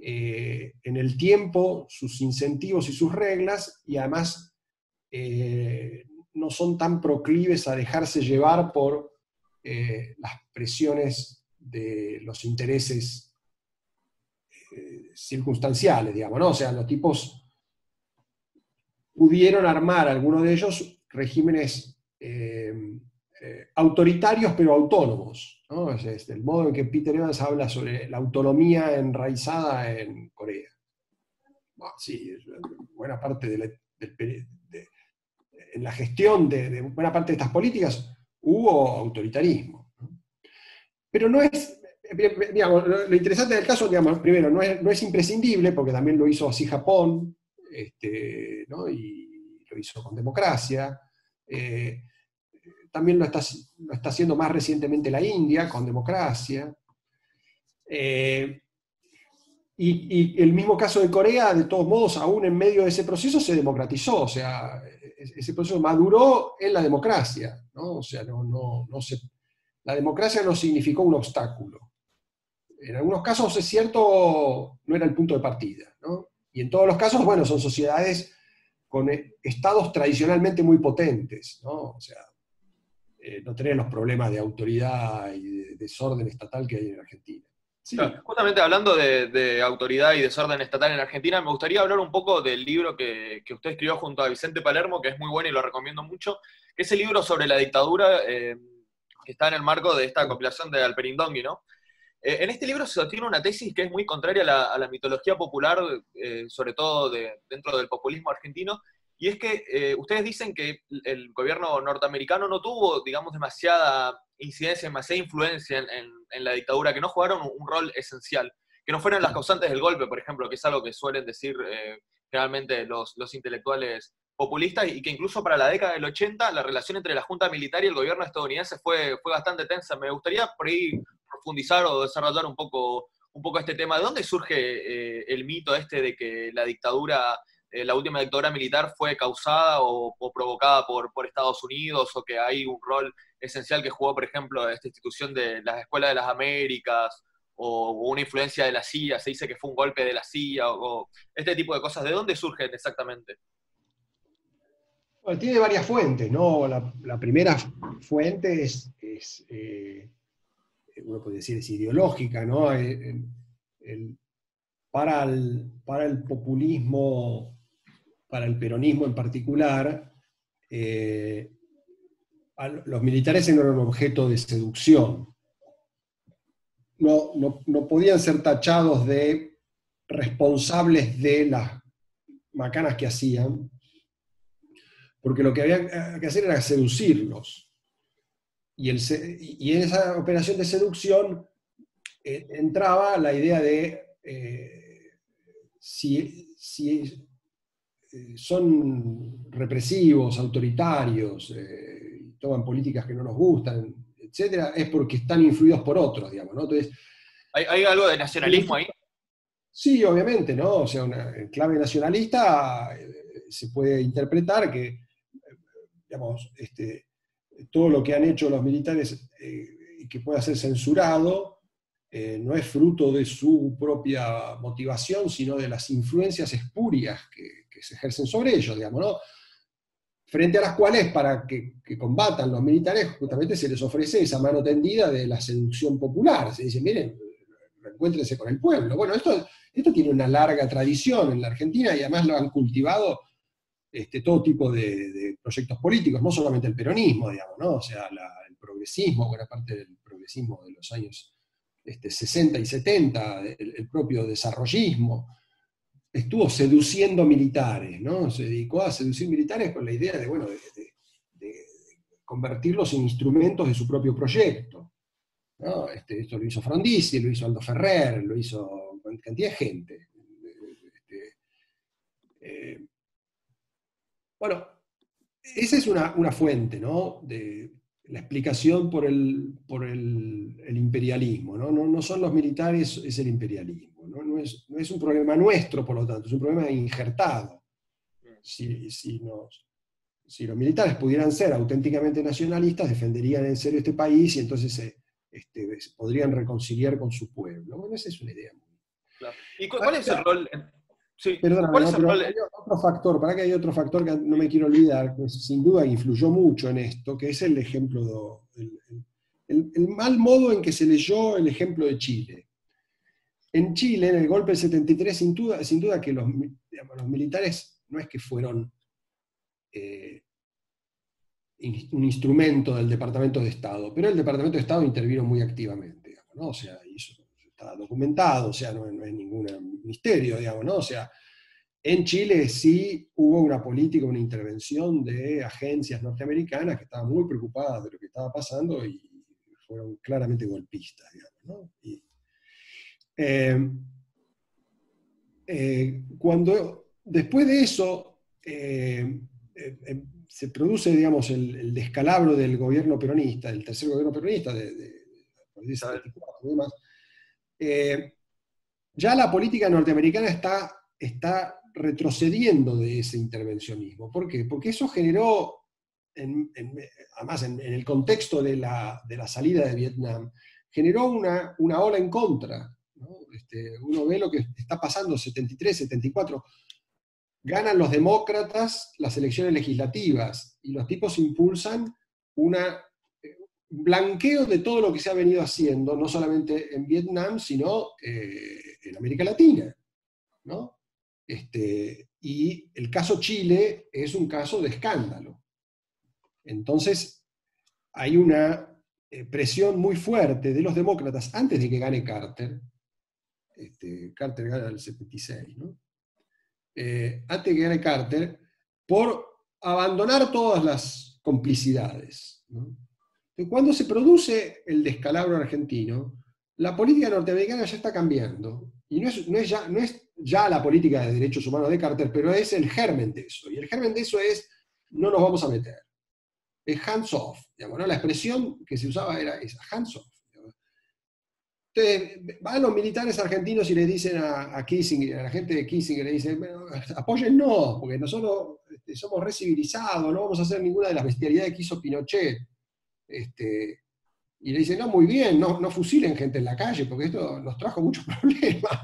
eh, en el tiempo sus incentivos y sus reglas y además eh, no son tan proclives a dejarse llevar por eh, las presiones de los intereses eh, circunstanciales, digamos, ¿no? O sea, los tipos pudieron armar, algunos de ellos, regímenes eh, autoritarios pero autónomos, ¿no? Es, el modo en que Peter Evans habla sobre la autonomía enraizada en Corea. sí, buena parte del, en la gestión de, buena parte de estas políticas hubo autoritarismo. Pero no es, digamos, lo interesante del caso, digamos, primero, no es, imprescindible, porque también lo hizo así Japón, este, y lo hizo con democracia. Eh, también lo está, lo está, haciendo más recientemente la India, con democracia. Eh, y, y, el mismo caso de Corea, de todos modos, aún en medio de ese proceso se democratizó, o sea, ese proceso maduró en la democracia, ¿no? O sea, no, no, no se, la democracia no significó un obstáculo. En algunos casos, es cierto, no era el punto de partida, ¿no? Y en todos los casos, bueno, son sociedades con estados tradicionalmente muy potentes, ¿no? O sea, eh, no tener los problemas de autoridad y de desorden estatal que hay en Argentina justamente hablando de, autoridad y desorden estatal en Argentina, me gustaría hablar un poco del libro que, usted escribió junto a Vicente Palermo, que es muy bueno y lo recomiendo mucho, que es el libro sobre la dictadura eh, que está en el marco de esta compilación de Alperindongui, ¿no? Eh, en este libro se sostiene una tesis que es muy contraria a la, mitología popular, eh, sobre todo dentro del populismo argentino, y es que ustedes dicen que el gobierno norteamericano no tuvo, digamos, demasiada incidencia, demasiada influencia en, la dictadura, que no jugaron un, rol esencial, que no fueron las causantes del golpe, por ejemplo, que es algo que suelen decir eh, generalmente los, intelectuales populistas, y que incluso para la década del 80 la relación entre la Junta Militar y el gobierno estadounidense fue, fue bastante tensa. Me gustaría por ahí profundizar o desarrollar un poco, un poco este tema. ¿De dónde surge eh, el mito este de que la dictadura eh, la última dictadura militar fue causada o, provocada por, por, Estados Unidos o que hay un rol esencial que jugó, por ejemplo, esta institución de las escuelas de las Américas o, una influencia de la CIA, se dice que fue un golpe de la CIA o, este tipo de cosas. ¿De dónde surgen exactamente? Tiene varias fuentes, ¿no? La, primera fuente es, eh, uno puede decir, es ideológica, ¿no? Eh, para, el, para el populismo para el peronismo en particular, eh, los militares eran un objeto de seducción. No, no, podían ser tachados de responsables de las macanas que hacían, porque lo que había que hacer era seducirlos. Y, el, y en esa operación de seducción eh, entraba la idea de eh, si, si, eh, son represivos, autoritarios, eh, toman políticas que no nos gustan, etcétera, es porque están influidos por otros, digamos, ¿no? Entonces, ¿Hay, algo de nacionalismo ahí? Sí, obviamente, ¿no? O sea, una clave nacionalista eh, se puede interpretar que, digamos, este, todo lo que han hecho los militares y que pueda ser censurado, no es fruto de su propia motivación, sino de las influencias espurias que, se ejercen sobre ellos, digamos, ¿no? Frente a las cuales, para que, combatan los militares, justamente se les ofrece esa mano tendida de la seducción popular. Se dice, miren, encuéntrense con el pueblo. Bueno, esto, esto tiene una larga tradición en la Argentina y además lo han cultivado este, todo tipo de, proyectos políticos, no solamente el peronismo, digamos, ¿no? O sea, el progresismo, buena parte del progresismo de los años este, 60 y 70, el, propio desarrollismo, estuvo seduciendo militares, ¿no? Se dedicó a seducir militares con la idea de, bueno, de, convertirlos en instrumentos de su propio proyecto. Este, esto lo hizo Frondizi, lo hizo Aldo Ferrer, lo hizo cantidad de gente. Este, eh, bueno, esa es una, fuente, ¿no? De la explicación por el, por el, imperialismo, ¿no? ¿no? son los militares, es el imperialismo. ¿no? es, un problema nuestro, por lo tanto, es un problema injertado. Si, si, los militares pudieran ser auténticamente nacionalistas, defenderían en serio este país y entonces se, este, podrían reconciliar con su pueblo. Bueno, esa es una idea. ¿Y cuál, es el rol? Sí. Perdóname, hay otro factor, para que hay otro factor que no me quiero olvidar, que sin duda influyó mucho en esto, que es el ejemplo, el, mal modo en que se leyó el ejemplo de Chile. En Chile, en el golpe del 73, sin duda, sin duda que los, los militares no es que fueron eh, un instrumento del Departamento de Estado, pero el Departamento de Estado intervino muy activamente, ¿no? O sea, documentado, o sea, no, es ningún misterio, digamos, ¿no? O sea, en Chile sí hubo una política, una intervención de agencias norteamericanas que estaban muy preocupadas de lo que estaba pasando y fueron claramente golpistas, digamos, ¿no? Eh, eh, cuando después de eso eh, se produce, digamos, el, descalabro del gobierno peronista, del tercer gobierno peronista de, de, de, eh, ya la política norteamericana está, está retrocediendo de ese intervencionismo. ¿Por qué? Porque eso generó, además en, el contexto de la, salida de Vietnam, generó una, una ola en contra. Este, uno ve lo que está pasando, 73, 74, ganan los demócratas las elecciones legislativas y los tipos impulsan una blanqueo de todo lo que se ha venido haciendo, no solamente en Vietnam, sino eh, en América Latina. Este, y el caso Chile es un caso de escándalo. Entonces, hay una eh, presión muy fuerte de los demócratas antes de que gane Carter. Este, Carter gana el 76, ¿no? Eh, antes de que gane Carter, por abandonar todas las complicidades. ¿no? Cuando se produce el descalabro argentino, la política norteamericana ya está cambiando. Y no es, ya, la política de derechos humanos de Carter, pero es el germen de eso. Y el germen de eso es, no nos vamos a meter. Es hands off. La expresión que se usaba era esa, hands off. Entonces, van los militares argentinos y le dicen a, Kissinger, a la gente de Kissinger, le dicen, apóyennos, porque nosotros este, somos recivilizados, no vamos a hacer ninguna de las bestialidades que hizo Pinochet. Este, y le dicen, no, muy bien, no, no fusilen gente en la calle, porque esto nos trajo muchos problemas.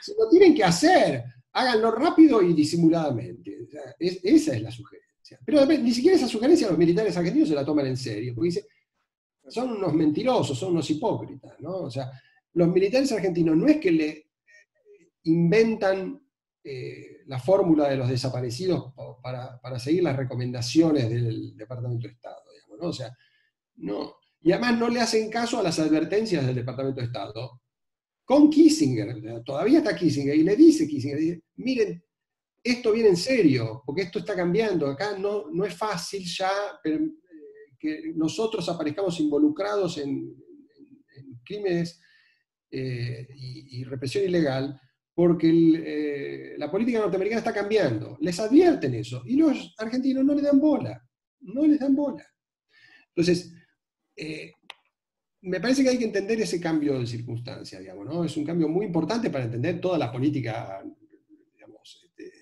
si lo tienen que hacer, háganlo rápido y disimuladamente. esa es la sugerencia. Pero ni siquiera esa sugerencia los militares argentinos se la toman en serio, porque dicen, son unos mentirosos, son unos hipócritas. ¿no? O sea, los militares argentinos no es que le inventan eh, la fórmula de los desaparecidos para, para, seguir las recomendaciones del Departamento de Estado. ¿No? O sea, no. Y además no le hacen caso a las advertencias del Departamento de Estado. Con Kissinger, todavía está Kissinger, y le dice Kissinger, miren, esto viene en serio, porque esto está cambiando. Acá no, no es fácil ya eh, que nosotros aparezcamos involucrados en, crímenes eh, y, represión ilegal, porque eh, la política norteamericana está cambiando. Les advierten eso. Y los argentinos no le dan bola. No les dan bola. Entonces, eh, me parece que hay que entender ese cambio de circunstancia, digamos, ¿no? Es un cambio muy importante para entender toda la política, este,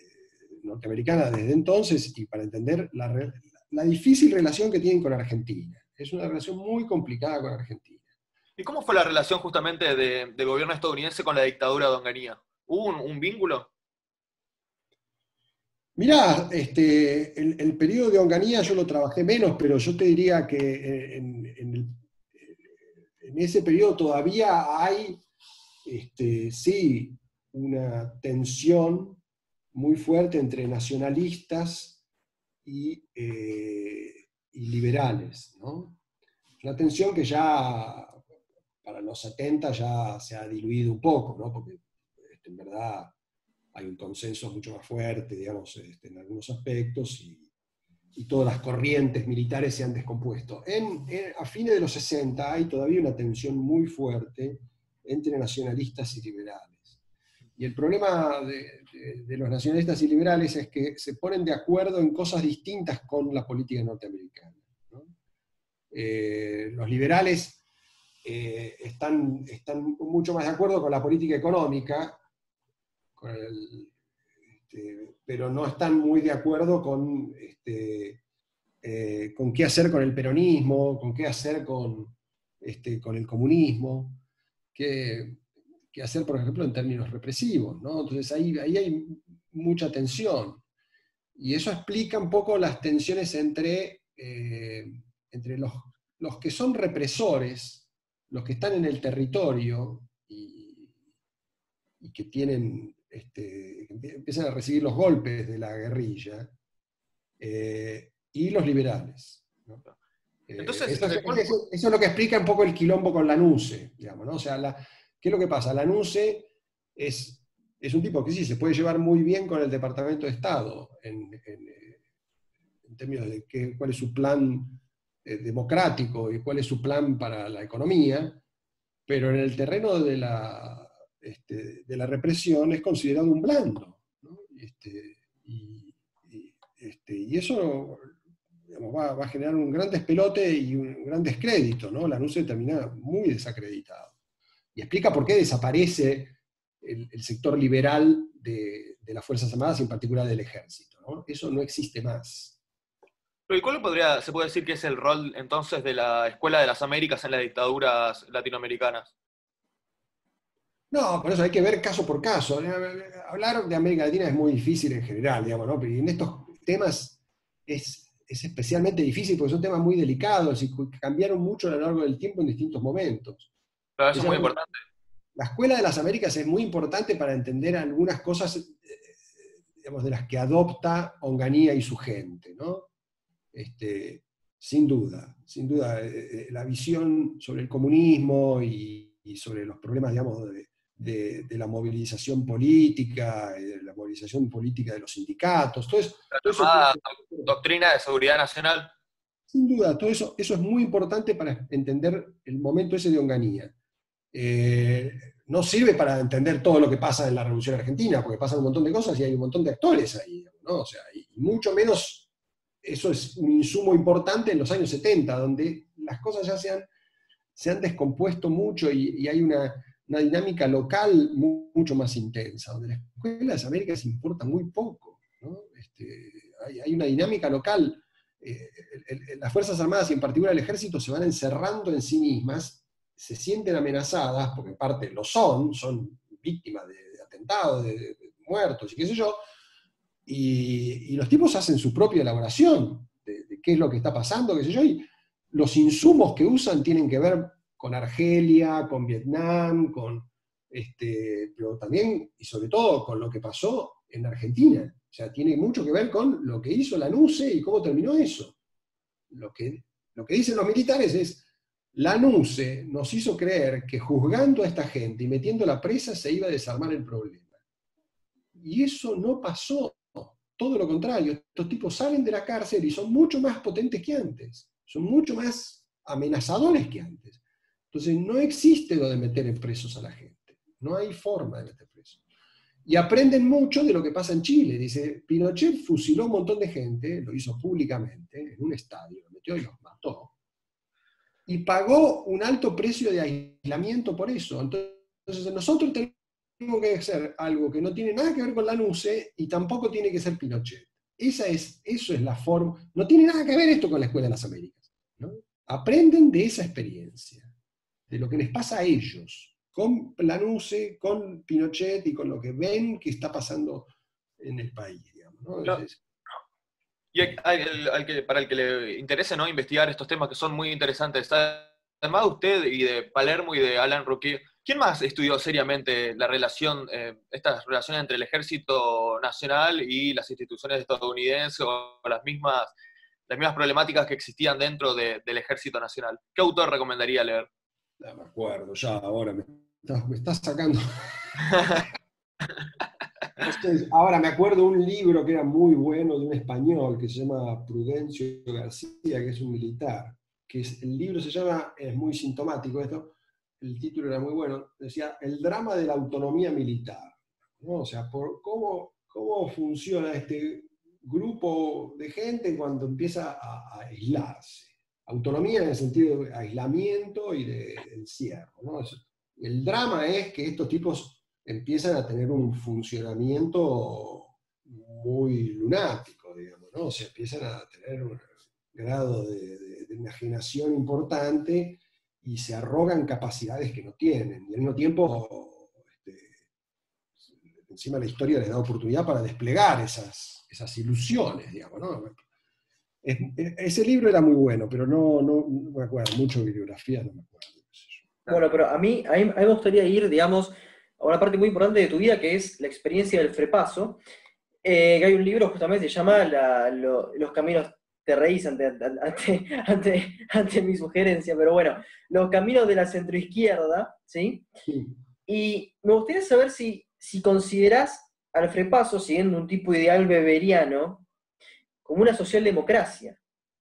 norteamericana desde entonces y para entender la, difícil relación que tienen con Argentina. Es una relación muy complicada con Argentina. ¿Y cómo fue la relación justamente del gobierno estadounidense con la dictadura de Onganía? ¿Hubo un vínculo? Mirá, este, el, periodo de Onganía yo lo trabajé menos, pero yo te diría que eh, en, ese periodo todavía hay, este, sí, una tensión muy fuerte entre nacionalistas y, eh, liberales, ¿no? Una tensión que ya para los 70 ya se ha diluido un poco, ¿no? porque este, en verdad hay un consenso mucho más fuerte, digamos, este, en algunos aspectos, y, todas las corrientes militares se han descompuesto. a fines de los 60 hay todavía una tensión muy fuerte entre nacionalistas y liberales. Y el problema de, los nacionalistas y liberales es que se ponen de acuerdo en cosas distintas con la política norteamericana. Eh, los liberales eh, están, están mucho más de acuerdo con la política económica, este, pero no están muy de acuerdo con, este, eh, con qué hacer con el peronismo, con qué hacer con, este, con el comunismo, qué, hacer, por ejemplo, en términos represivos. Entonces ahí, ahí hay mucha tensión. Y eso explica un poco las tensiones entre, eh, entre los, los que son represores, los que están en el territorio y que tienen este, empiezan a recibir los golpes de la guerrilla, eh, y los liberales. Eh, Entonces, eso, es lo que explica un poco el quilombo con Lanuse, digamos, O sea, ¿qué es lo que pasa? Lanuse es, es un tipo que sí, se puede llevar muy bien con el Departamento de Estado en, eh, términos de qué, cuál es su plan democrático y cuál es su plan para la economía, pero en el terreno de la este, de la represión es considerado un blando. Este, este, y, eso va, a generar un gran despelote y un gran descrédito. ¿no? La NUCE termina muy desacreditado. Y explica por qué desaparece el, sector liberal de, las Fuerzas Armadas, en particular del ejército. Eso no existe más. ¿Y cuál podría, se puede decir que es el rol entonces de la Escuela de las Américas en las dictaduras latinoamericanas? No, por eso hay que ver caso por caso. Hablar de América Latina es muy difícil en general, digamos, ¿no? Pero en estos temas es, especialmente difícil porque son temas muy delicados y cambiaron mucho a lo largo del tiempo en distintos momentos. Pero eso es muy importante. La Escuela de las Américas es muy importante para entender algunas cosas eh, digamos, de las que adopta Onganía y su gente, ¿no? Este, sin duda, sin duda, eh, eh, la visión sobre el comunismo y, y sobre los problemas, digamos, de, de, la movilización política, de la movilización política de los sindicatos, todo eso. La doctrina de seguridad nacional. Sin duda, todo eso, eso es muy importante para entender el momento ese de Onganía. Eh, no sirve para entender todo lo que pasa en la Revolución Argentina, porque pasan un montón de cosas y hay un montón de actores ahí, ¿no? O sea, y mucho menos eso es un insumo importante en los años 70, donde las cosas ya se han, se han descompuesto mucho y hay una, una dinámica local mucho más intensa, donde la escuela de las Américas importa muy poco. Este, hay, una dinámica local. Eh, las Fuerzas Armadas y en particular el ejército se van encerrando en sí mismas, se sienten amenazadas, porque en parte lo son, son víctimas de, atentados, de, muertos y qué sé yo, y, los tipos hacen su propia elaboración de, de, qué es lo que está pasando, qué sé yo, y los insumos que usan tienen que ver con Argelia, con Vietnam, con, este, pero también y sobre todo con lo que pasó en Argentina. O sea, tiene mucho que ver con lo que hizo la NUCE y cómo terminó eso. Lo que, lo que dicen los militares es, la NUCE nos hizo creer que juzgando a esta gente y metiendo la presa se iba a desarmar el problema. Y eso no pasó. Todo lo contrario, estos tipos salen de la cárcel y son mucho más potentes que antes. Son mucho más amenazadores que antes. Entonces, no existe lo de meter presos a la gente. No hay forma de meter presos. Y aprenden mucho de lo que pasa en Chile. Dice, Pinochet fusiló un montón de gente, lo hizo públicamente, en un estadio, lo metió y los mató. Y pagó un alto precio de aislamiento por eso. Entonces, nosotros tenemos que hacer algo que no tiene nada que ver con la NUCE y tampoco tiene que ser Pinochet. Esa es, eso es la forma. No tiene nada que ver esto con la Escuela de las Américas. Aprenden de esa experiencia de lo que les pasa a ellos, con Planuse, con Pinochet y con lo que ven que está pasando en el país. y para el que le interese ¿no? investigar estos temas que son muy interesantes, además de usted y de Palermo y de Alan Roque, ¿quién más estudió seriamente la relación, eh, estas relaciones entre el ejército nacional y las instituciones estadounidenses o las mismas, las mismas problemáticas que existían dentro del ejército nacional? ¿Qué autor recomendaría leer? No me acuerdo, ya ahora me estás, sacando. ahora me acuerdo un libro que era muy bueno de un español que se llama Prudencio García, que es un militar. Que el libro se llama, es muy sintomático esto, el título era muy bueno, decía El drama de la autonomía militar. O sea, por cómo, cómo funciona este grupo de gente cuando empieza a, aislarse. Autonomía en el sentido de aislamiento y de encierro. El drama es que estos tipos empiezan a tener un funcionamiento muy lunático, digamos, ¿no? O sea, empiezan a tener un grado de, de imaginación importante y se arrogan capacidades que no tienen. Y al mismo tiempo, este, encima la historia les da oportunidad para desplegar esas, esas ilusiones, digamos. ¿no? Ese libro era muy bueno, pero no, no, me acuerdo mucho de bibliografía, no me acuerdo. Bueno, pero a mí, a mí, me gustaría ir, digamos, a una parte muy importante de tu vida, que es la experiencia del frepaso. Eh, que hay un libro justamente que se llama Los caminos te reís ante, ante, ante, mi sugerencia, pero bueno, los caminos de la centroizquierda, ¿sí? Y me gustaría saber si, si considerás al Frepaso, siguiendo un tipo ideal beberiano, como una socialdemocracia,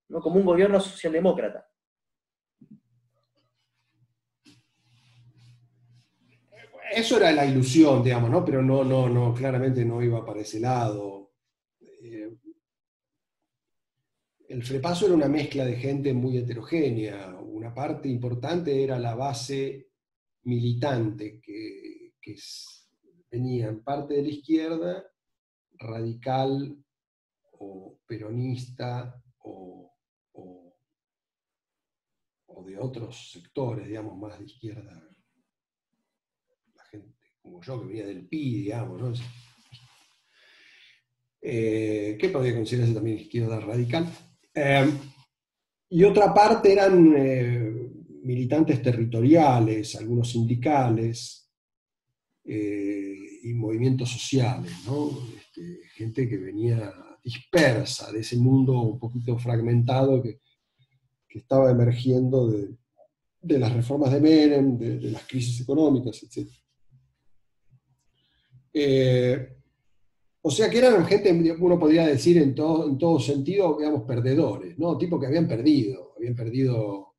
¿no? como un gobierno socialdemócrata. Eso era la ilusión, digamos, ¿no? Pero no, no, no, claramente no iba para ese lado. Eh, el Frepaso era una mezcla de gente muy heterogénea. Una parte importante era la base militante, que, venía en parte de la izquierda, radical o peronista o, de otros sectores, digamos, más de izquierda. La gente como yo que venía del PI, digamos, ¿no? Eh, que podría considerarse también izquierda radical. Em, y otra parte eran eh, militantes territoriales, algunos sindicales eh, y movimientos sociales, este, gente que venía dispersa de ese mundo un poquito fragmentado que, estaba emergiendo de, las reformas de Menem, de, las crisis económicas, etc. O sea que eran gente, uno podría decir en todo, en todo sentido, digamos, perdedores, ¿no? Tipo que habían perdido, habían perdido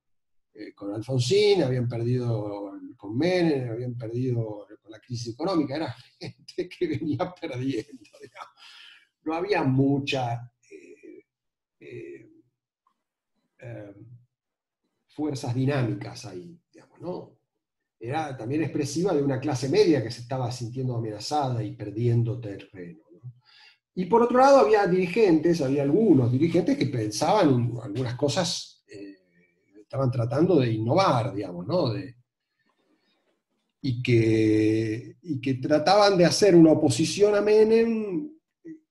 eh, con Alfonsín, habían perdido con Menem, habían perdido con la crisis económica, era gente que venía perdiendo, digamos. No había mucha eh, eh, fuerzas dinámicas ahí, digamos, ¿no? Era también expresiva de una clase media que se estaba sintiendo amenazada y perdiendo terreno. Y por otro lado había dirigentes, había algunos dirigentes que pensaban algunas cosas, eh, estaban tratando de innovar, digamos, ¿no? y, que, que trataban de hacer una oposición a Menem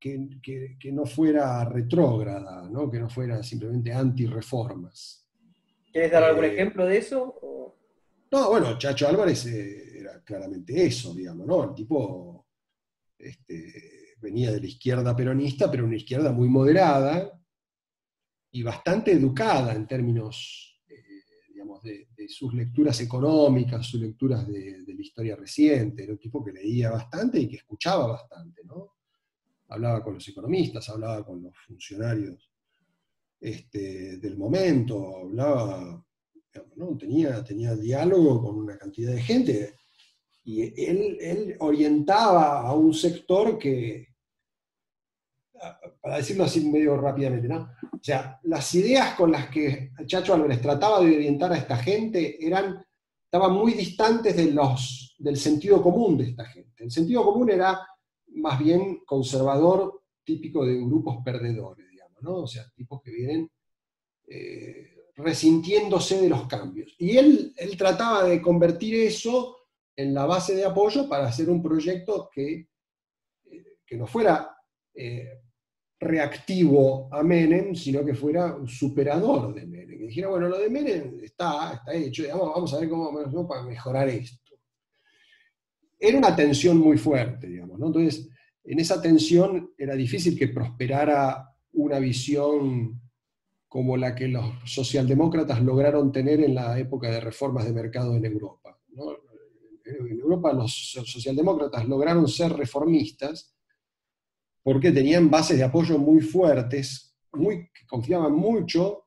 que, no fuera retrógrada, ¿no? que no fuera simplemente anti-reformas. ¿Quieres dar algún eh, ejemplo de eso? No, bueno, Chacho Álvarez eh, era claramente eso, digamos, ¿no? El tipo este, venía de la izquierda peronista, pero una izquierda muy moderada y bastante educada en términos eh, digamos, de, sus lecturas económicas, sus lecturas de, la historia reciente. Era un tipo que leía bastante y que escuchaba bastante, ¿no? Hablaba con los economistas, hablaba con los funcionarios este, del momento, hablaba, ¿no? tenía, tenía diálogo con una cantidad de gente. Y él, él orientaba a un sector que, para decirlo así medio rápidamente, ¿no? O sea, las ideas con las que Chacho Álvarez trataba de orientar a esta gente eran, estaban muy distantes de los, del sentido común de esta gente. El sentido común era más bien conservador, típico de grupos perdedores, digamos, ¿no? O sea, tipos que vienen eh, resintiéndose de los cambios. Y él, él trataba de convertir eso en la base de apoyo para hacer un proyecto que, eh, que no fuera eh, reactivo a Menem, sino que fuera un superador de Menem. Que dijera, bueno, lo de Menem está, está hecho, vamos a ver cómo para mejorar esto. Era una tensión muy fuerte, digamos. Entonces, en esa tensión era difícil que prosperara una visión como la que los socialdemócratas lograron tener en la época de reformas de mercado en Europa. En Europa los socialdemócratas lograron ser reformistas porque tenían bases de apoyo muy fuertes, muy, que confiaban mucho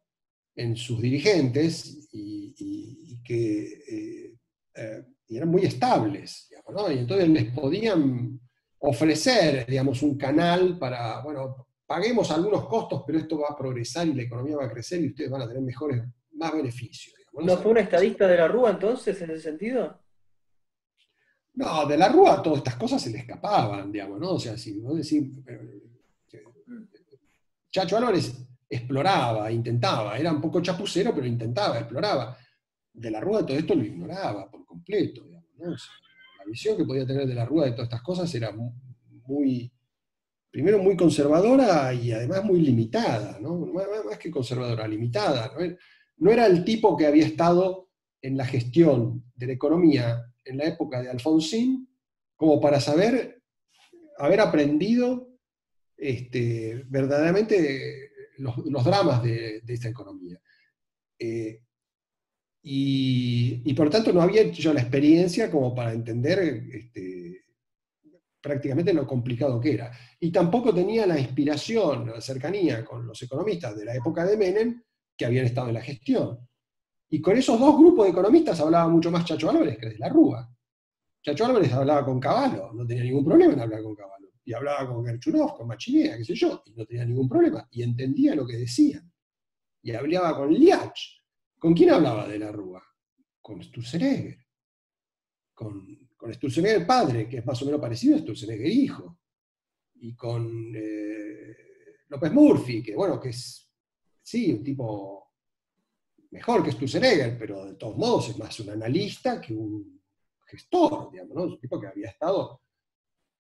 en sus dirigentes y, que eh, eh, eran muy estables. Y entonces les podían ofrecer, digamos, un canal para, bueno, paguemos algunos costos, pero esto va a progresar y la economía va a crecer y ustedes van a tener mejores, más beneficios. ¿No fue un estadista de la Rúa entonces en ese sentido? No, de la Rúa todas estas cosas se le escapaban, digamos, ¿no? O sea, si vos decís, eh, Chacho Álvarez exploraba, intentaba, era un poco chapucero, pero intentaba, exploraba. De la Rúa todo esto lo ignoraba por completo, la visión que podía tener de la Rúa de todas estas cosas era muy, primero muy conservadora y además muy limitada. Más que conservadora, limitada. no era el tipo que había estado en la gestión de la economía en la época de Alfonsín como para saber, haber aprendido este, verdaderamente los, dramas de, esta economía. Eh, y, por tanto no había hecho la experiencia como para entender este, prácticamente lo complicado que era. Y tampoco tenía la inspiración, la cercanía con los economistas de la época de Menem que habían estado en la gestión. Y con esos dos grupos de economistas hablaba mucho más Chacho Álvarez que de la Rúa. Chacho Álvarez hablaba con Caballo, no tenía ningún problema en hablar con Caballo. Y hablaba con Gerchunov, con Machinea, qué sé yo, y no tenía ningún problema. Y entendía lo que decían. Y hablaba con Liach. ¿Con quién hablaba de la Rúa? Con Sturzenegger. Con, con Sturzenegger padre, que es más o menos parecido a Sturzenegger hijo. Y con eh, López Murphy, que bueno, que es, sí, un tipo mejor que Sturzenegger, pero de todos modos es más un analista que un gestor, digamos, ¿no? Un tipo que había estado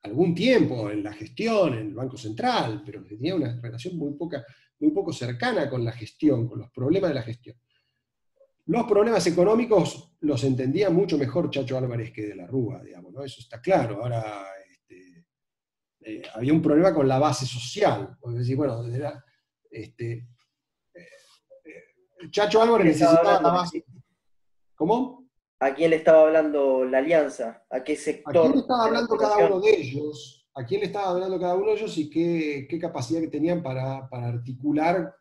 algún tiempo en la gestión, en el Banco Central, pero que tenía una relación muy, poca, muy poco cercana con la gestión, con los problemas de la gestión. Los problemas económicos los entendía mucho mejor Chacho Álvarez que de la Rúa, digamos, ¿no? Eso está claro. Ahora, este, eh, había un problema con la base social. Decir, bueno, este, Chacho Álvarez necesitaba la base. ¿Cómo? ¿A quién le estaba hablando la alianza? ¿A qué sector? ¿A quién le estaba hablando cada uno de ellos? ¿A quién le estaba hablando cada uno de ellos y qué, capacidad que tenían para, articular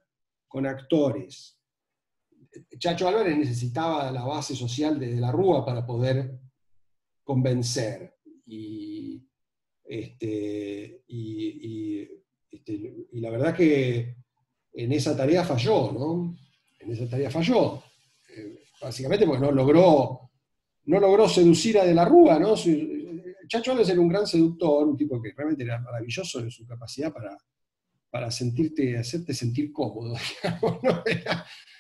con actores? Chacho Álvarez necesitaba la base social de, la Rúa para poder convencer. Y, este, este, la verdad que en esa tarea falló, ¿no? en esa tarea falló. Eh, básicamente porque no logró, no logró seducir a De la Rúa, ¿no? Chacho Álvarez era un gran seductor, un tipo que realmente era maravilloso en su capacidad para, para sentirte, hacerte sentir cómodo,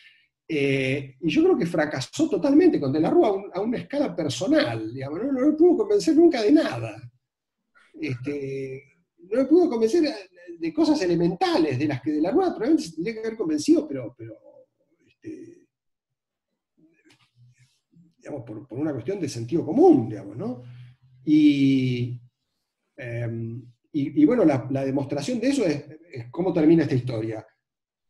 eh, y yo creo que fracasó totalmente con De la Rúa a, una escala personal, digamos, no, no, me pudo convencer nunca de nada. Este, no me pudo convencer de cosas elementales, de las que De la Rúa probablemente se tendría que haber convencido, pero, pero este, digamos, por, una cuestión de sentido común, digamos, ¿no? Y, em, bueno, la, demostración de eso es, cómo termina esta historia.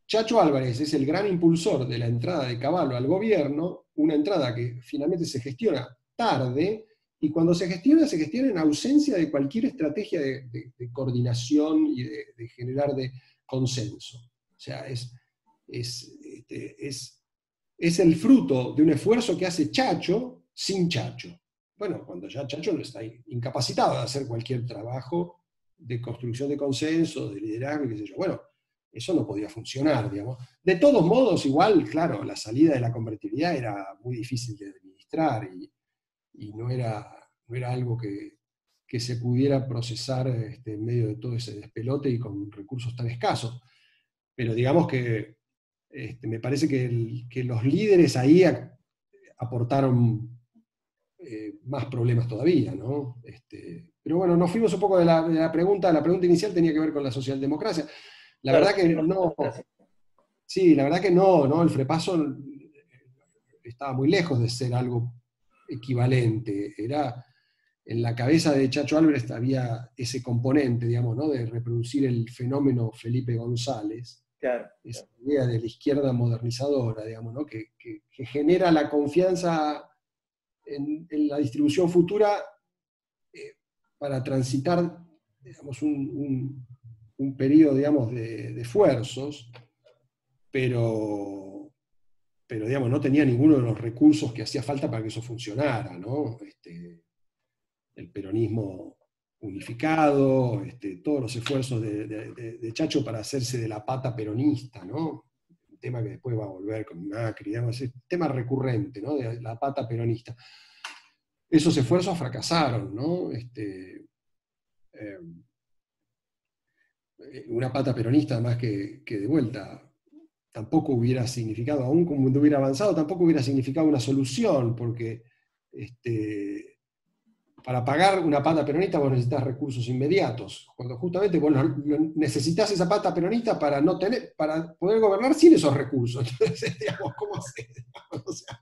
Chacho Álvarez es el gran impulsor de la entrada de Caballo al gobierno, una entrada que finalmente se gestiona tarde, y cuando se gestiona, se gestiona en ausencia de cualquier estrategia de, coordinación y de, generar de consenso. O sea, es, es, este, es, es el fruto de un esfuerzo que hace Chacho sin Chacho. Bueno, cuando ya Chacho no está incapacitado de hacer cualquier trabajo de construcción de consenso, de liderazgo, qué sé yo. Bueno, eso no podía funcionar, digamos. De todos modos, igual, claro, la salida de la convertibilidad era muy difícil de administrar y, no, era, no era algo que, se pudiera procesar este, en medio de todo ese despelote y con recursos tan escasos. Pero digamos que este, me parece que, los líderes ahí aportaron eh, más problemas todavía, ¿no? Este, pero bueno, nos fuimos un poco de la, pregunta, la pregunta inicial tenía que ver con la socialdemocracia. La verdad que no, sí, la verdad que no, ¿no? El frepaso estaba muy lejos de ser algo equivalente. Era, en la cabeza de Chacho Álvarez había ese componente, digamos, ¿no? De reproducir el fenómeno Felipe González, Esa idea de la izquierda modernizadora, digamos, ¿no? que, genera la confianza en, la distribución futura eh, para transitar digamos, un, periodo digamos, de, esfuerzos, pero, pero digamos, no tenía ninguno de los recursos que hacía falta para que eso funcionara. ¿no? Este, el peronismo unificado, este, todos los esfuerzos de, Chacho para hacerse de la pata peronista, ¿no? Un tema que después va a volver con Macri, digamos, es tema recurrente, ¿no? De la pata peronista. Esos esfuerzos fracasaron, ¿no? Este, eh, una pata peronista, más que, que de vuelta, tampoco hubiera significado, aún como hubiera avanzado, tampoco hubiera significado una solución, porque este, para pagar una pata peronista vos necesitas recursos inmediatos, cuando justamente vos necesitas esa pata peronista para, no tener, para poder gobernar sin esos recursos. Entonces, digamos, ¿cómo hacer? O sea,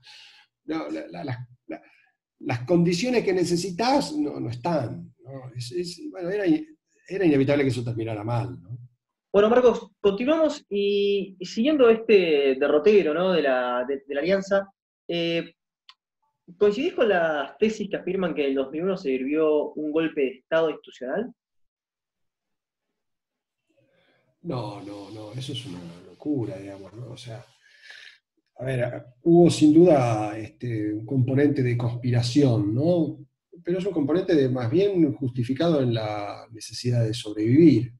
las condiciones que necesitas no, están. bueno, era, inevitable que eso terminara mal. Bueno, Marcos, continuamos y, siguiendo este derrotero de, la, de, la alianza, eh, ¿Coincidís con las tesis que afirman que en el 2001 se sirvió un golpe de Estado institucional? No, no, no, eso es una locura, digamos, ¿no? O sea, a ver, hubo sin duda este, un componente de conspiración, ¿no? Pero es un componente de, más bien justificado en la necesidad de sobrevivir.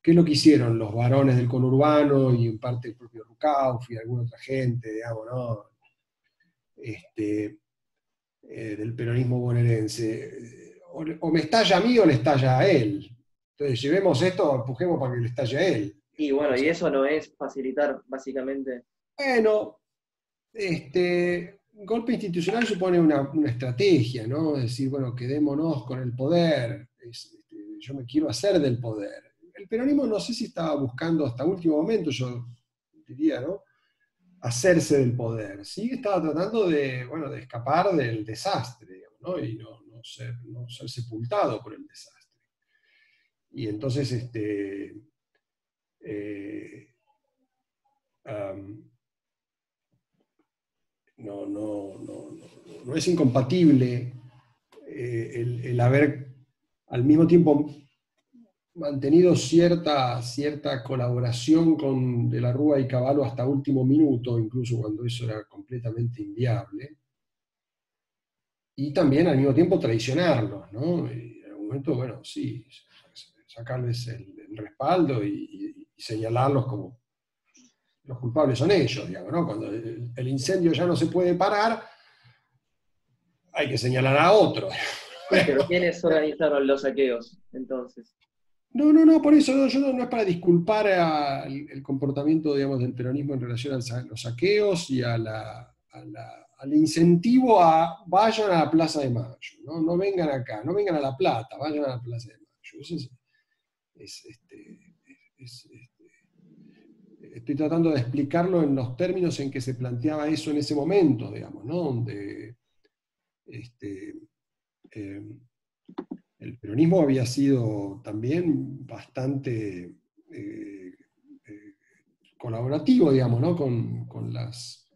¿Qué es lo que hicieron los varones del conurbano y en parte el propio Rucauf y alguna otra gente, digamos, ¿no? Este, eh, del peronismo bonaerense. O, me estalla a mí o le estalla a él. Entonces, llevemos esto, empujemos para que le estalle a él. Y bueno, y eso no es facilitar, básicamente. Bueno, este, golpe institucional supone una, estrategia, ¿no? Es decir, bueno, quedémonos con el poder, este, yo me quiero hacer del poder. El peronismo no sé si estaba buscando hasta último momento, yo diría, ¿no? hacerse del poder, sí estaba tratando de, bueno, de escapar del desastre, ¿no? y no, ser, sepultado por el desastre. Y entonces, este, eh, no, no, es incompatible eh, el, el haber al mismo tiempo mantenido cierta, cierta colaboración con De la Rúa y Caballo hasta último minuto, incluso cuando eso era completamente inviable. Y también al mismo tiempo traicionarlos, ¿no? Y en algún momento, bueno, sí, sacarles el, respaldo y, señalarlos como los culpables son ellos, digamos, ¿no? Cuando el, incendio ya no se puede parar, hay que señalar a otro. Pero ¿quiénes organizaron los saqueos entonces? No, no, no, por eso no, yo no, es para disculpar el comportamiento digamos, del peronismo en relación a los saqueos y a al incentivo a vayan a la Plaza de Mayo, ¿no? no vengan acá, no vengan a La Plata, vayan a la Plaza de Mayo. Eso es, este, este, estoy tratando de explicarlo en los términos en que se planteaba eso en ese momento, digamos, ¿no? Donde este, eh, el peronismo había sido también bastante eh, eh, colaborativo, digamos, ¿no? con, las,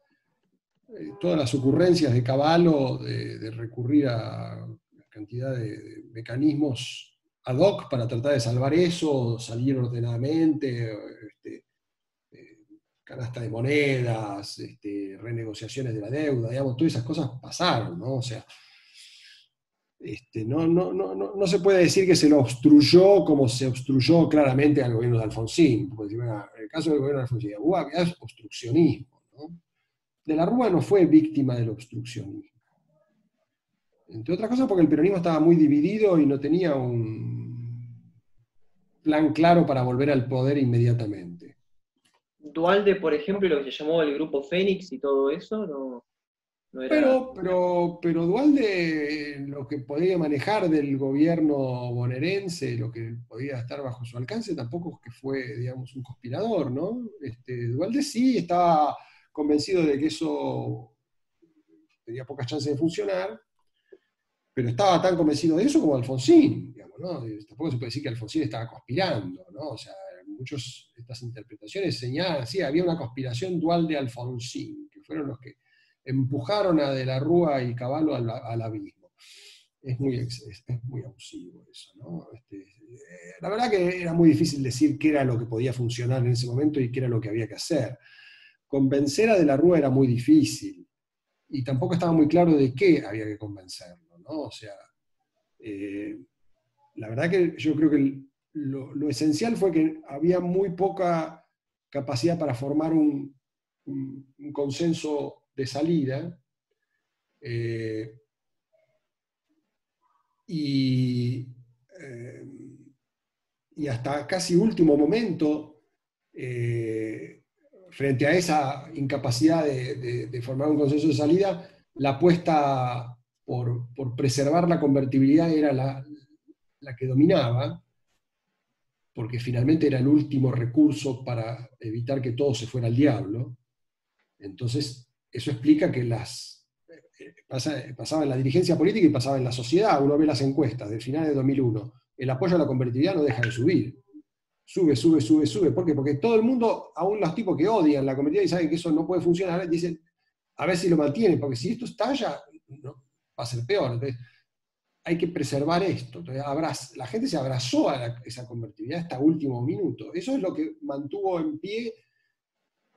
eh, todas las ocurrencias de Caballo de, recurrir a cantidad de, mecanismos ad hoc para tratar de salvar eso, salir ordenadamente, canasta de monedas, este, renegociaciones de la deuda, digamos, todas esas cosas pasaron, ¿no? O sea, este, no, no, no, no, se puede decir que se lo obstruyó como se obstruyó claramente al gobierno de Alfonsín. Porque, en el caso del gobierno de Alfonsín, hubo obstruccionismo. De la Rúa no fue víctima del obstruccionismo. Entre otras cosas porque el peronismo estaba muy dividido y no tenía un plan claro para volver al poder inmediatamente. Dualde, por ejemplo, lo que se llamó el grupo Fénix y todo eso, no, pero, pero, pero Dualde, lo que podía manejar del gobierno bonaerense, lo que podía estar bajo su alcance, tampoco es que fue, digamos, un conspirador, ¿no? Este, Dualde sí estaba convencido de que eso tenía pocas chances de funcionar, pero estaba tan convencido de eso como Alfonsín, digamos, ¿no? Tampoco se puede decir que Alfonsín estaba conspirando, ¿no? O sea, muchas de estas interpretaciones señalan, sí, había una conspiración dual de Alfonsín, que fueron los que empujaron a De la Rúa y Caballo al, abismo. Es muy, es, muy abusivo eso, ¿no? Este, eh, la verdad que era muy difícil decir qué era lo que podía funcionar en ese momento y qué era lo que había que hacer. Convencer a De la Rúa era muy difícil y tampoco estaba muy claro de qué había que convencerlo, ¿no? O sea, eh, la verdad que yo creo que lo, esencial fue que había muy poca capacidad para formar un, consenso de salida. Eh, y, eh, y, hasta casi último momento, eh, frente a esa incapacidad de, formar un consenso de salida, la apuesta por, preservar la convertibilidad era la que dominaba, porque finalmente era el último recurso para evitar que todo se fuera al diablo. Entonces, eso explica que las, pasaba en la dirigencia política y pasaba en la sociedad. Uno ve las encuestas del final de 2001. El apoyo a la convertibilidad no deja de subir. Sube, sube, sube, sube. ¿Por qué? Porque todo el mundo, aún los tipos que odian la convertibilidad y saben que eso no puede funcionar, dicen, a ver si lo mantienen, porque si esto estalla, va a ser peor. Entonces, hay que preservar esto. La gente se abrazó a esa convertibilidad hasta último minuto. Eso es lo que mantuvo en pie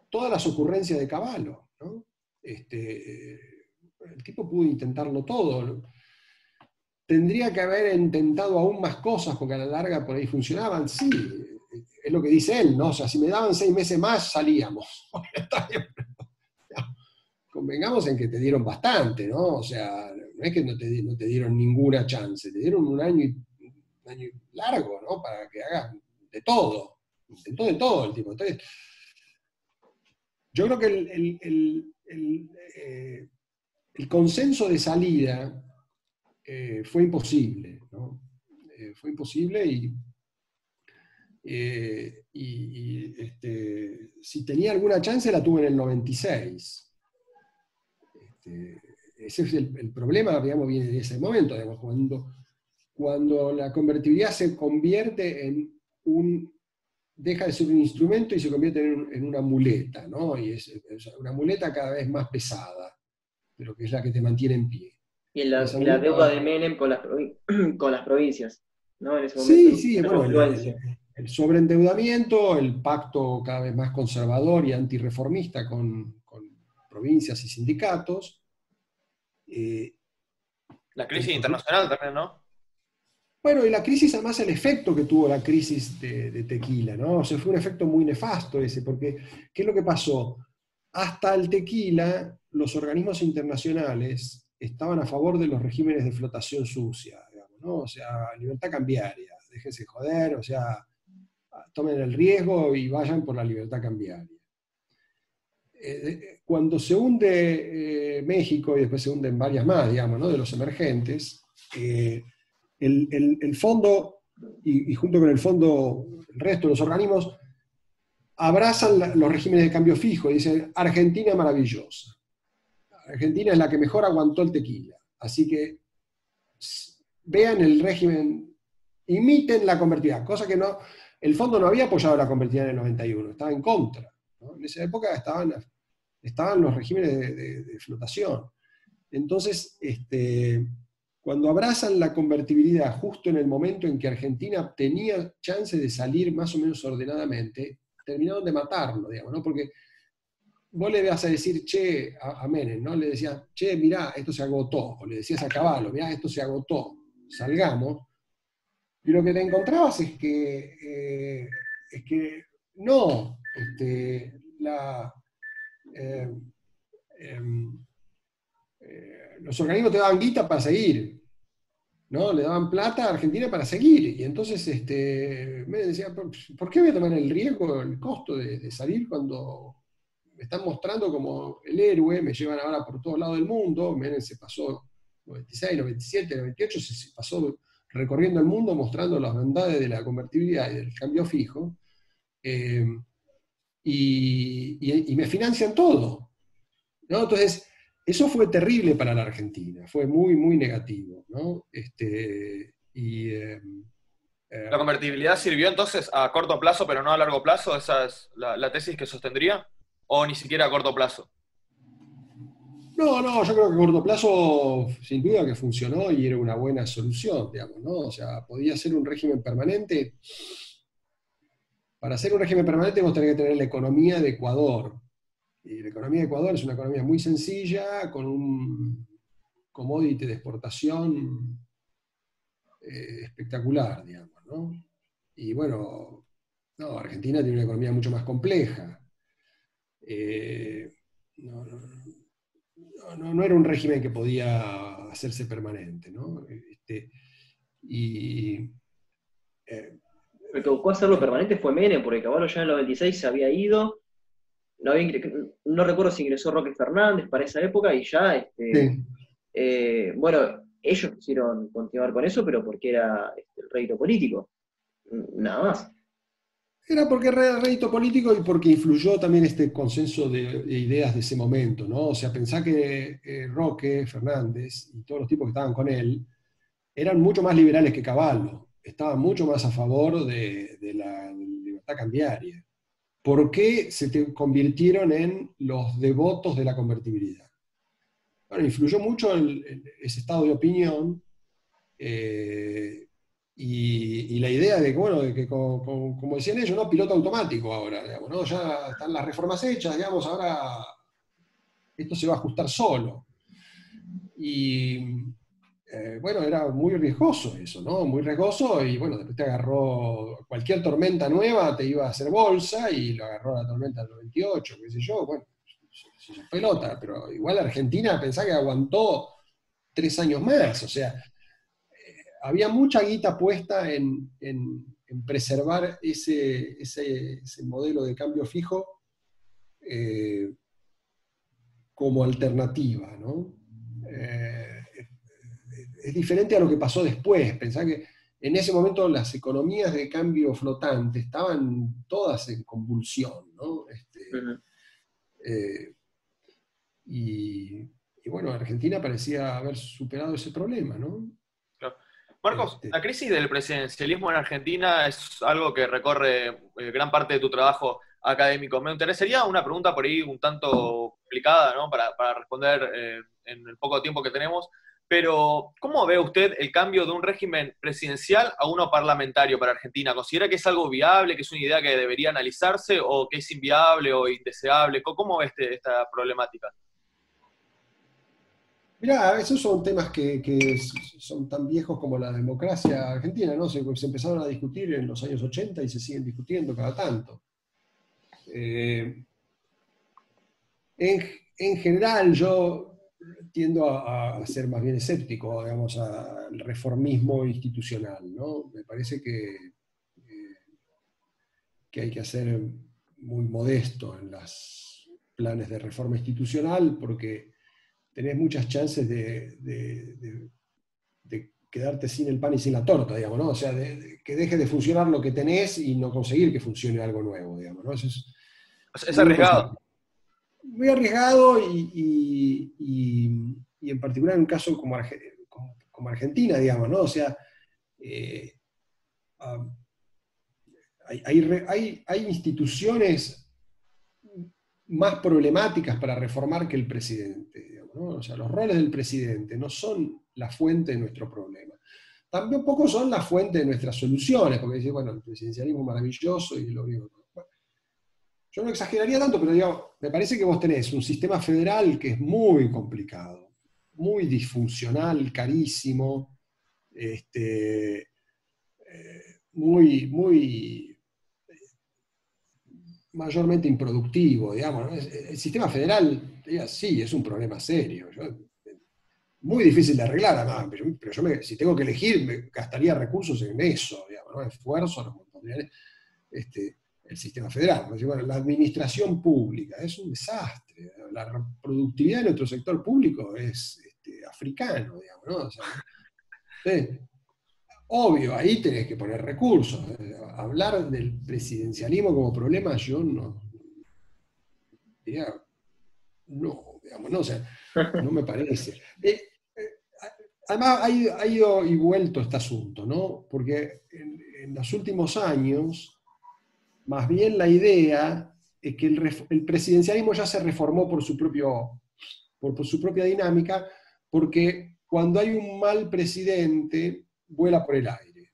todas las ocurrencias de Caballo. Este, el tipo pudo intentarlo todo. Tendría que haber intentado aún más cosas porque a la larga por ahí funcionaban. Sí, es lo que dice él, ¿no? O sea, si me daban seis meses más, salíamos. Convengamos en que te dieron bastante, ¿no? O sea, no es que no te, no te dieron ninguna chance, te dieron un año, un año largo, ¿no? Para que hagas de todo, de todo el tipo. Entonces, yo creo que el, eh, consenso de salida eh, fue imposible, ¿no? Eh, fue imposible y, y, este, si tenía alguna chance la tuve en el 96. Este, ese es el, problema, digamos, viene de ese momento, cuando, cuando la convertibilidad se convierte en un, deja de ser un instrumento y se convierte en, una muleta, ¿no? Y es, una muleta cada vez más pesada, pero que es la que te mantiene en pie. Y la, deuda de Menem con las, con las provincias, ¿no? En ese momento, sí, sí, bueno, el, sobreendeudamiento, el pacto cada vez más conservador y antirreformista con, con provincias y sindicatos, eh, la crisis internacional también, ¿no? Bueno, y la crisis, además, el efecto que tuvo la crisis de, tequila, ¿no? O sea, fue un efecto muy nefasto ese, porque ¿qué es lo que pasó? Hasta el tequila, los organismos internacionales estaban a favor de los regímenes de flotación sucia, digamos, ¿no? O sea, libertad cambiaria, déjense joder, o sea, tomen el riesgo y vayan por la libertad cambiaria. Eh, cuando se hunde eh, México y después se hunden varias más, digamos, ¿no? de los emergentes, eh, el, fondo, y, junto con el fondo, el resto de los organismos, abrazan los regímenes de cambio fijo y dicen, Argentina maravillosa. Argentina es la que mejor aguantó el tequila. Así que vean el régimen, imiten la convertida, cosa que no, el fondo no había apoyado la convertida en el 91, estaba en contra. En esa época estaban, los regímenes de, flotación. Entonces, este, cuando abrazan la convertibilidad justo en el momento en que Argentina tenía chance de salir más o menos ordenadamente, terminaron de matarlo, digamos, ¿no? Porque vos le vas a decir, che, a, Menem, ¿no? Le decías, che, mirá, esto se agotó. O le decías a Caballo, mirá, esto se agotó, salgamos. Y lo que te encontrabas es que, eh, es que no, este, eh, em, eh, los organismos te daban guita para seguir, ¿no? Le daban plata a Argentina para seguir. Y entonces este, me decía, ¿por, qué voy a tomar el riesgo, el costo de, salir cuando me están mostrando como el héroe, me llevan ahora por todos lados del mundo, Menem se pasó 96, 97, 98, se pasó recorriendo el mundo mostrando las bondades de la convertibilidad y del cambio fijo. Eh, y, me financian todo. ¿no? Entonces, eso fue terrible para la Argentina, fue muy, muy negativo. ¿no? Este, y, em, ¿La convertibilidad sirvió entonces a corto plazo, pero no a largo plazo? ¿Esa es la, tesis que sostendría? ¿O ni siquiera a corto plazo? No, no, yo creo que a corto plazo, sin duda que funcionó y era una buena solución, digamos, ¿no? O sea, podía ser un régimen permanente. Para ser un régimen permanente vos tenés que tener la economía de Ecuador. Y la economía de Ecuador es una economía muy sencilla, con un commodity de exportación eh, espectacular, digamos. Y bueno, no, Argentina tiene una economía mucho más compleja. Eh, no, era un régimen que podía hacerse permanente, ¿no? Este, y. Eh, el que buscó hacerlo permanente fue Menem, porque Caballo ya en el 96 se había ido. No, recuerdo si ingresó Roque Fernández para esa época y ya. Este, eh, bueno, ellos quisieron continuar con eso, pero porque era este, el rédito político. Nada más. Era porque era rédito político y porque influyó también este consenso de, ideas de ese momento, ¿no? O sea, pensá que eh, Roque Fernández y todos los tipos que estaban con él eran mucho más liberales que Caballo, estaban mucho más a favor de, la libertad cambiaria. ¿Por qué se convirtieron en los devotos de la convertibilidad? bueno, influyó mucho ese estado de opinión eh, y, la idea de que, bueno, de que como, decían ellos, ¿no? piloto automático ahora, ¿no? ya están las reformas hechas, digamos, ahora esto se va a ajustar solo. Y eh, bueno, era muy riesgoso eso, ¿no? Muy riesgoso y bueno, después te agarró cualquier tormenta nueva, te iba a hacer bolsa y lo agarró la tormenta del 98, qué sé yo, bueno, pelota, pero igual Argentina pensaba que aguantó tres años más, o sea, eh, había mucha guita puesta en, preservar ese, modelo de cambio fijo eh, como alternativa, ¿no? Eh, es diferente a lo que pasó después, pensá que en ese momento las economías de cambio flotante estaban todas en convulsión, ¿no? Este, y, bueno, Argentina parecía haber superado ese problema, ¿no? Marcos, este la crisis del presidencialismo en Argentina es algo que recorre eh, gran parte de tu trabajo académico. Me interesaría una pregunta por ahí un tanto complicada, ¿no? Para, responder eh, en el poco tiempo que tenemos. Pero, ¿cómo ve usted el cambio de un régimen presidencial a uno parlamentario para Argentina? ¿Considera que es algo viable, que es una idea que debería analizarse o que es inviable o indeseable? ¿Cómo ve este, esta problemática? Mirá, esos son temas que, son tan viejos como la democracia argentina, ¿no? Se, empezaron a discutir en los años 80 y se siguen discutiendo cada tanto. Eh, en, general, yo tiendo a, ser más bien escéptico, digamos, al reformismo institucional, ¿no? Me parece que, eh, que hay que ser muy modesto en los planes de reforma institucional porque tenés muchas chances de, quedarte sin el pan y sin la torta, digamos, ¿no? O sea, que deje de funcionar lo que tenés y no conseguir que funcione algo nuevo, digamos, ¿no? es, arriesgado. Muy arriesgado y, en particular en un caso como, como, Argentina, digamos, ¿no? O sea, eh, hay, hay instituciones más problemáticas para reformar que el presidente. O sea, los roles del presidente no son la fuente de nuestro problema. También poco son la fuente de nuestras soluciones, porque dice, bueno, el presidencialismo es maravilloso y lo digo. No exageraría tanto, pero digo, me parece que vos tenés un sistema federal que es muy complicado, muy disfuncional, carísimo, este, eh, muy, muy mayormente improductivo, digamos. El sistema federal sí, es un problema serio. muy difícil de arreglar, además, pero, yo si tengo que elegir, me gastaría recursos en eso, digamos, ¿no? esfuerzo, este, el sistema federal. la administración pública es un desastre. La productividad de nuestro sector público es este, africano, digamos, ¿no? obvio, ahí tenés que poner recursos. Hablar del presidencialismo como problema, yo no. Diría, no, digamos, no, o sea, no me parece. Eh, eh, además, ha ido, y vuelto este asunto, ¿no? Porque en los últimos años, más bien la idea es que el, presidencialismo ya se reformó por su, propio, por, su propia dinámica, porque cuando hay un mal presidente, vuela por el aire.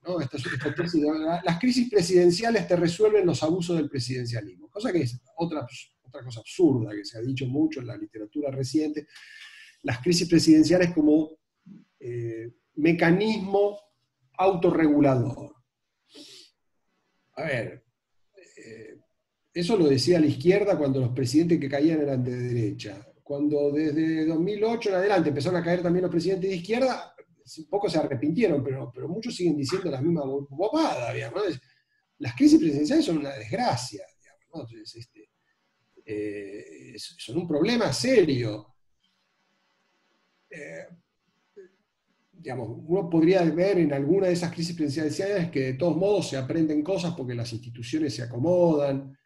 las crisis presidenciales te resuelven los abusos del presidencialismo, cosa que es otra, otra cosa absurda que se ha dicho mucho en la literatura reciente. Las crisis presidenciales como eh, mecanismo autorregulador. A ver, eso lo decía la izquierda cuando los presidentes que caían eran de derecha. Cuando desde 2008 en adelante empezaron a caer también los presidentes de izquierda, un poco se arrepintieron, pero, pero muchos siguen diciendo la misma bobada, Las crisis presidenciales son una desgracia, este, eh, son un problema serio. Eh, uno podría ver en alguna de esas crisis presidenciales que de todos modos se aprenden cosas porque las instituciones se acomodan.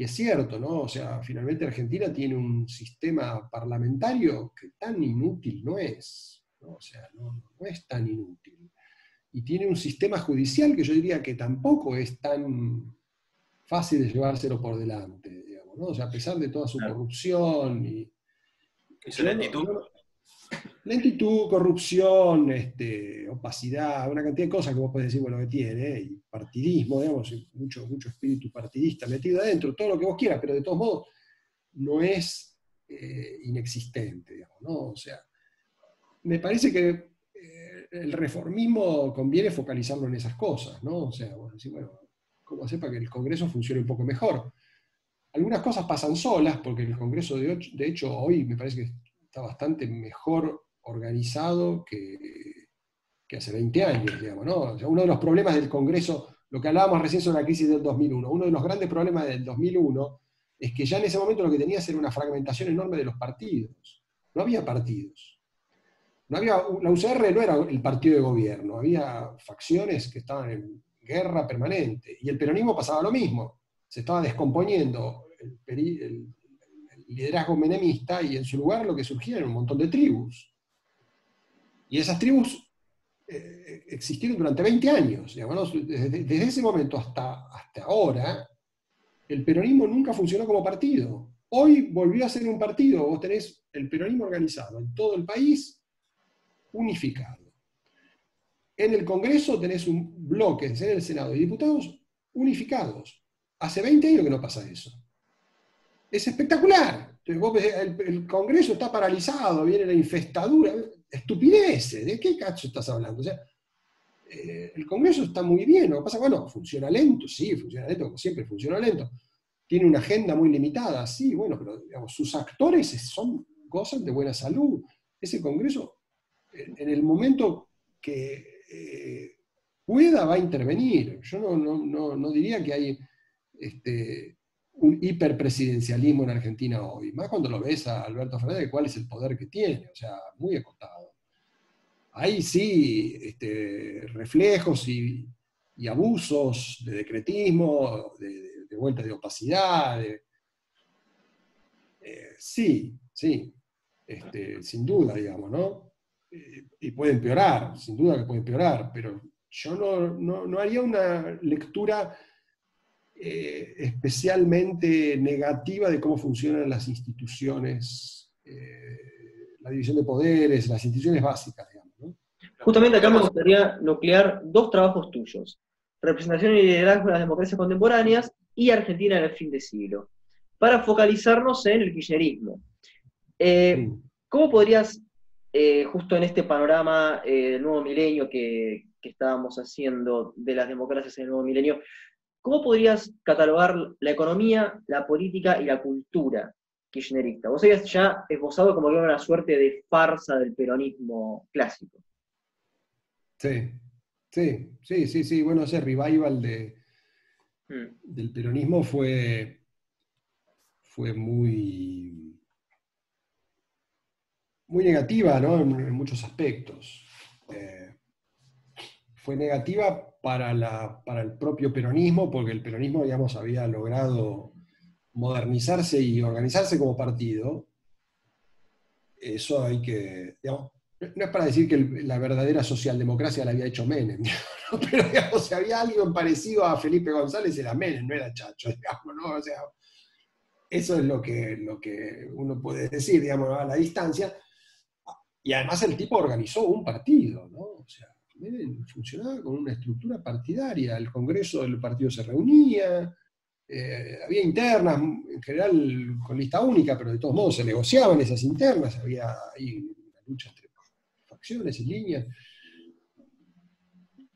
Y es cierto, ¿no? O sea, finalmente Argentina tiene un sistema parlamentario que tan inútil no es. O sea, no, es tan inútil. Y tiene un sistema judicial que yo diría que tampoco es tan fácil de llevárselo por delante, digamos, ¿no? O sea, a pesar de toda su corrupción y... Lentitud, corrupción, este, opacidad, una cantidad de cosas que vos podés decir, bueno, que tiene, y partidismo, digamos, mucho, mucho espíritu partidista metido adentro, todo lo que vos quieras, pero de todos modos no es eh, inexistente, digamos, ¿no? O sea, me parece que eh, el reformismo conviene focalizarlo en esas cosas, ¿no? O sea, bueno, decir, bueno, ¿cómo hacer para que el Congreso funcione un poco mejor? Algunas cosas pasan solas, porque el Congreso, de, de hecho, hoy me parece que está bastante mejor organizado que, hace 20 años, digamos, ¿no? uno de los problemas del Congreso, lo que hablábamos recién sobre la crisis del 2001, uno de los grandes problemas del 2001 es que ya en ese momento lo que tenías era una fragmentación enorme de los partidos. No había partidos. No había, la UCR no era el partido de gobierno, había facciones que estaban en guerra permanente. Y el peronismo pasaba lo mismo. Se estaba descomponiendo liderazgo menemista y en su lugar lo que surgía era un montón de tribus. Y esas tribus eh, existieron durante 20 años. Desde, ese momento hasta, hasta ahora, el peronismo nunca funcionó como partido. Hoy volvió a ser un partido. Vos tenés el peronismo organizado en todo el país, unificado. En el Congreso tenés un bloque, en el Senado y diputados unificados. Hace 20 años que no pasa eso es espectacular. el, Congreso está paralizado, viene la infestadura, estupideces, ¿de qué cacho estás hablando? O sea, eh, el Congreso está muy bien, lo pasa, bueno, funciona lento, sí, funciona lento, como siempre funciona lento. Tiene una agenda muy limitada, sí, bueno, pero sus actores son, gozan de buena salud. Ese Congreso, en, el momento que eh, pueda, va a intervenir. Yo no, no diría que hay este, un hiperpresidencialismo en Argentina hoy, más cuando lo ves a Alberto Fernández, cuál es el poder que tiene, o sea, muy acotado. Hay sí este, reflejos y, abusos de decretismo, de, vuelta de opacidad, eh, sí, sí, este, sin duda, digamos, ¿no? Eh, y puede empeorar, sin duda que puede empeorar, pero yo no, no haría una lectura eh, especialmente negativa de cómo funcionan las instituciones, eh, la división de poderes, las instituciones básicas, digamos. Justamente acá me gustaría nuclear dos trabajos tuyos, representación y liderazgo de las democracias contemporáneas y Argentina en el fin de siglo, para focalizarnos en el kirchnerismo. Eh, ¿Cómo podrías, justo en este panorama del nuevo milenio que, que estábamos haciendo de las democracias en el nuevo milenio, ¿Cómo podrías catalogar la economía, la política y la cultura kirchnerista? Vos habías ya esbozado como que era una suerte de farsa del peronismo clásico. Sí, sí, sí, sí, sí. Bueno, ese revival de, hmm. del peronismo fue, fue muy, muy negativa, ¿no? En, muchos aspectos. Eh, fue negativa para, la, para el propio peronismo, porque el peronismo, digamos, había logrado modernizarse y organizarse como partido. Eso hay que, digamos, no es para decir que la verdadera socialdemocracia la había hecho Menem, pero digamos, si había alguien parecido a Felipe González era Menem, no era Chacho, digamos, ¿no? Eso es lo que, lo que uno puede decir, digamos, a la distancia. Y además el tipo organizó un partido, ¿no? Funcionaba con una estructura partidaria, el Congreso del partido se reunía, eh, había internas, en general con lista única, pero de todos modos se negociaban esas internas, había ahí una lucha entre facciones y líneas.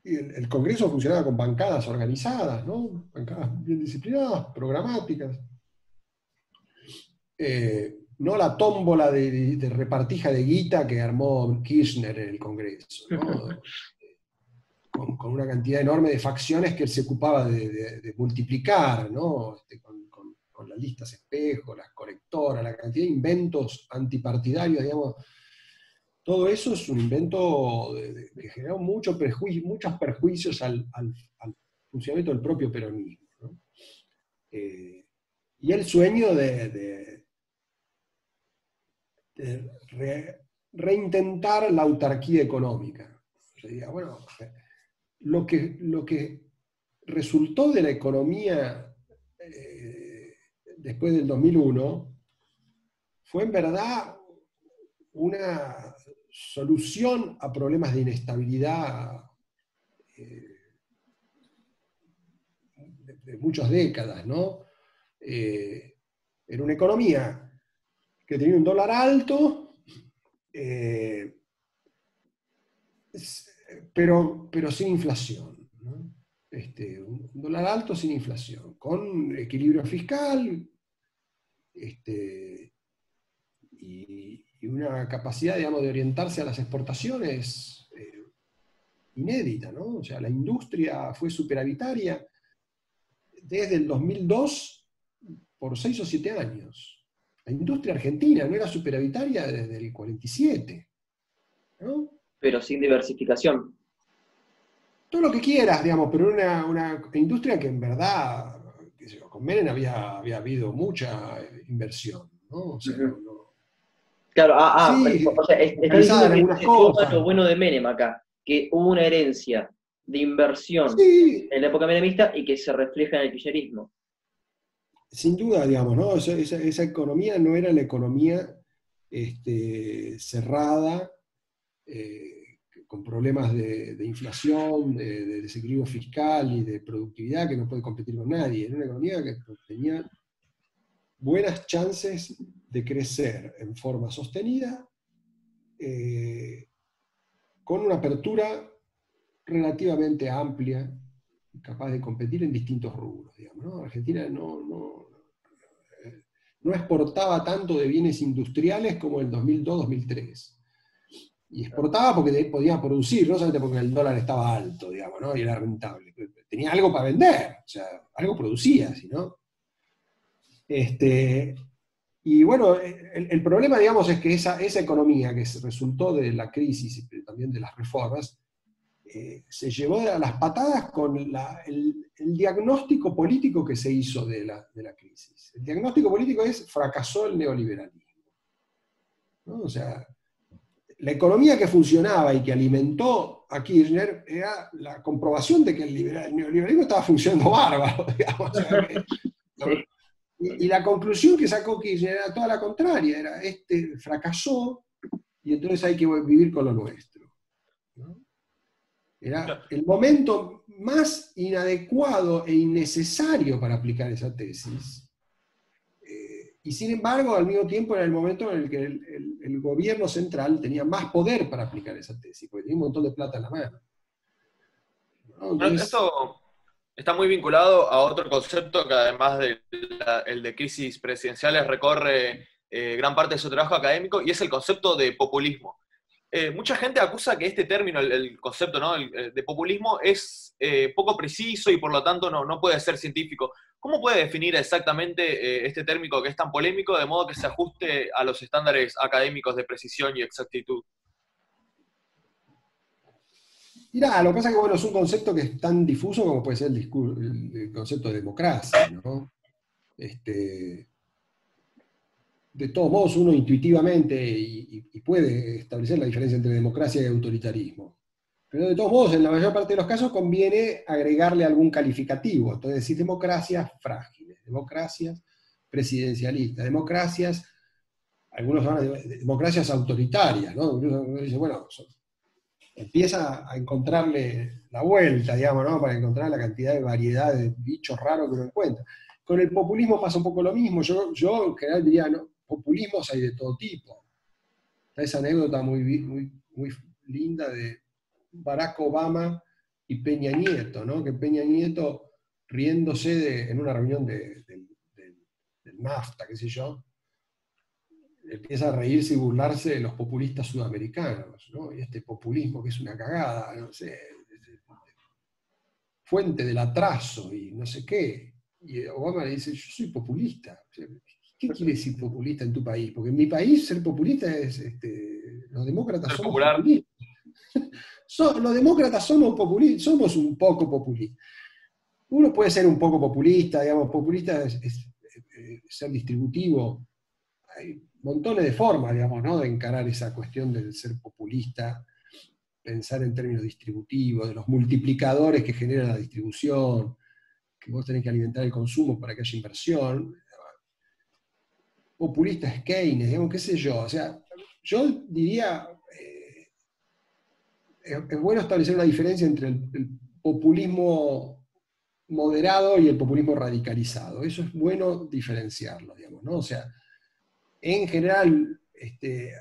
Y el, Congreso funcionaba con bancadas organizadas, ¿no? Bancadas bien disciplinadas, programáticas. Eh, no la tómbola de, repartija de guita que armó Kirchner en el Congreso, con, una cantidad enorme de facciones que él se ocupaba de, multiplicar, ¿no? Este, con, las listas espejo, las correctoras, la cantidad de inventos antipartidarios, digamos, todo eso es un invento que generó muchos perjuicios al, funcionamiento del propio peronismo. Eh, y el sueño de, reintentar la autarquía económica. bueno, lo que, lo que resultó de la economía eh, después del 2001 fue en verdad una solución a problemas de inestabilidad eh, de, muchas décadas, ¿no? Eh, era una economía que tenía un dólar alto, eh, pero, pero sin inflación. Este, un dólar alto sin inflación, con equilibrio fiscal este, y, una capacidad, digamos, de orientarse a las exportaciones eh, inédita, ¿no? O sea, la industria fue superavitaria desde el 2002 por seis o siete años. La industria argentina no era superavitaria desde el 47, ¿no? Pero sin diversificación. Todo lo que quieras, digamos, pero una, una industria que en verdad, con Menem había, había habido mucha inversión, ¿no? O sea, Claro, ah, ah o sea, está diciendo que lo bueno de Menem acá, que hubo una herencia de inversión en la época menemista y que se refleja en el kirchnerismo. Sin duda, digamos, ¿no? Esa, economía no era la economía este, cerrada, eh, con problemas de, inflación, de, de, desequilibrio fiscal y de productividad que no puede competir con nadie. Era una economía que tenía buenas chances de crecer en forma sostenida, eh, con una apertura relativamente amplia, capaz de competir en distintos rubros. Argentina no, no, no, exportaba tanto de bienes industriales como en 2002-2003. Y exportaba porque podía producir, no solamente porque el dólar estaba alto, digamos, y era rentable. Tenía algo para vender, o sea, algo producía, si no. Este, y bueno, el, problema, digamos, es que esa, esa economía que resultó de la crisis y también de las reformas, eh, se llevó a las patadas con el, diagnóstico político que se hizo de la, crisis. El diagnóstico político es fracasó el neoliberalismo. O sea, la economía que funcionaba y que alimentó a Kirchner era la comprobación de que el, neoliberalismo estaba funcionando bárbaro. Digamos, y, la conclusión que sacó Kirchner era toda la contraria, era este fracasó y entonces hay que vivir con lo nuestro. Era el momento más inadecuado e innecesario para aplicar esa tesis. Eh, y sin embargo, al mismo tiempo era el momento en el que el, gobierno central tenía más poder para aplicar esa tesis, porque tenía un montón de plata en la mano. Esto está muy vinculado a otro concepto que además del el de crisis presidenciales recorre eh, gran parte de su trabajo académico y es el concepto de populismo. Eh, mucha gente acusa que este término, el, concepto de populismo, es eh, poco preciso y por lo tanto no, no, puede ser científico. ¿Cómo puede definir exactamente este término que es tan polémico de modo que se ajuste a los estándares académicos de precisión y exactitud? Mirá, lo que pasa es que bueno, es un concepto que es tan difuso como puede ser el, concepto de democracia, ¿no? Este, de todos modos uno intuitivamente y, puede establecer la diferencia entre democracia y autoritarismo. Pero de todos modos, en la mayor parte de los casos conviene agregarle algún calificativo. Entonces decir democracias frágiles, democracias presidencialistas, democracias, algunos hablan de democracias autoritarias, ¿no? Uno dice, bueno, empieza a encontrarle la vuelta, digamos, ¿no? Para encontrar la cantidad de variedad de bichos raros que uno encuentra. Con el populismo pasa un poco lo mismo. Yo, yo en general diría, ¿no? populismos hay de todo tipo. Esa anécdota muy, muy, muy linda de Barack Obama y Peña Nieto, ¿no? Que Peña Nieto, riéndose de, en una reunión de, del NAFTA, qué sé yo, empieza a reírse y burlarse de los populistas sudamericanos, ¿no? Y este populismo que es una cagada, no sé, fuente del atraso y no sé qué. Y Obama le dice, yo soy populista. ¿Qué quiere decir populista en tu país? Porque en mi país ser populista es, este, los demócratas somos populistas. Los demócratas somos un poco populistas. Uno puede ser un poco populista, digamos, populista es, ser distributivo. Hay montones de formas, digamos, ¿no? de encarar esa cuestión del ser populista, pensar en términos distributivos, de los multiplicadores que generan la distribución, que vos tenés que alimentar el consumo para que haya inversión populista es Keynes, digamos, qué sé yo. O sea, yo diría, eh, es, bueno establecer una diferencia entre el, populismo moderado y el populismo radicalizado. Eso es bueno diferenciarlo, digamos, ¿no? O sea, en general este,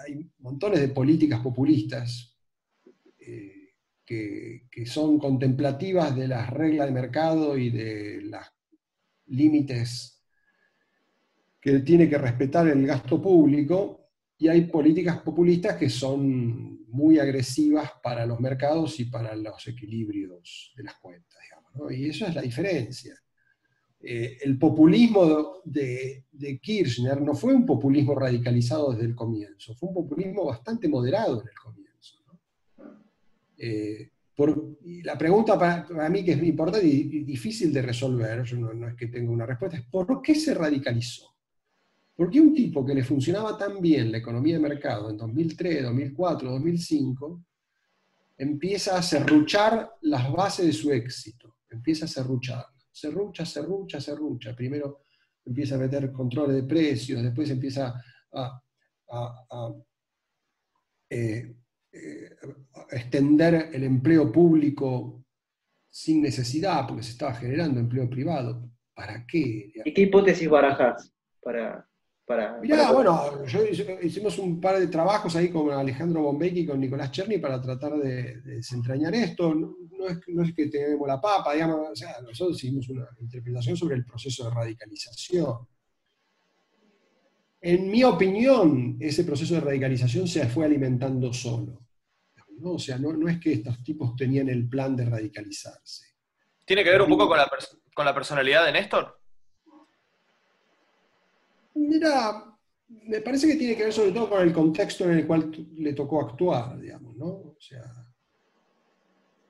hay, montones de políticas populistas eh, que, que, son contemplativas de las reglas de mercado y de los límites que tiene que respetar el gasto público y hay políticas populistas que son muy agresivas para los mercados y para los equilibrios de las cuentas, digamos, y eso es la diferencia. Eh, el populismo de, Kirchner no fue un populismo radicalizado desde el comienzo, fue un populismo bastante moderado en el comienzo. Eh, la pregunta para, mí que es importante y, difícil de resolver, no, no es que tenga una respuesta, es ¿por qué se radicalizó? ¿Por qué un tipo que le funcionaba tan bien la economía de mercado en 2003, 2004, 2005, empieza a serruchar las bases de su éxito? Empieza a serruchar. Serrucha, serrucha, serrucha. Primero empieza a meter controles de precios, después empieza a, eh, eh, extender el empleo público sin necesidad, porque se estaba generando empleo privado. ¿Para qué? ¿Y qué hipótesis barajas para, para, bueno, hicimos un par de trabajos ahí con Alejandro Bombecki y con Nicolás Cherny para tratar de, desentrañar esto. No, es, que tenemos la papa, digamos, o sea, nosotros hicimos una interpretación sobre el proceso de radicalización. En mi opinión, ese proceso de radicalización se fue alimentando solo. O sea, no, es que estos tipos tenían el plan de radicalizarse. ¿Tiene que ver un poco con la, con la personalidad de Néstor? Mira, me parece que tiene que ver sobre todo con el contexto en el cual le tocó actuar, digamos, ¿no? O sea,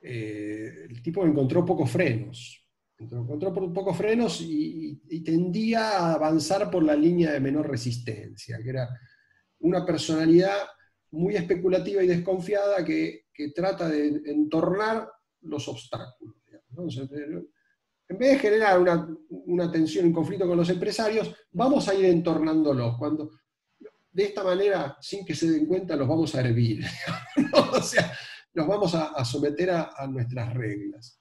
eh, el tipo encontró pocos frenos. Encontró pocos frenos y, tendía a avanzar por la línea de menor resistencia, que era una personalidad muy especulativa y desconfiada que, trata de entornar los obstáculos. ¿no? En vez de generar una, tensión, un conflicto con los empresarios, vamos a ir entornándolos. Cuando, de esta manera, sin que se den cuenta, los vamos a hervir. o sea, los vamos a, someter a, nuestras reglas.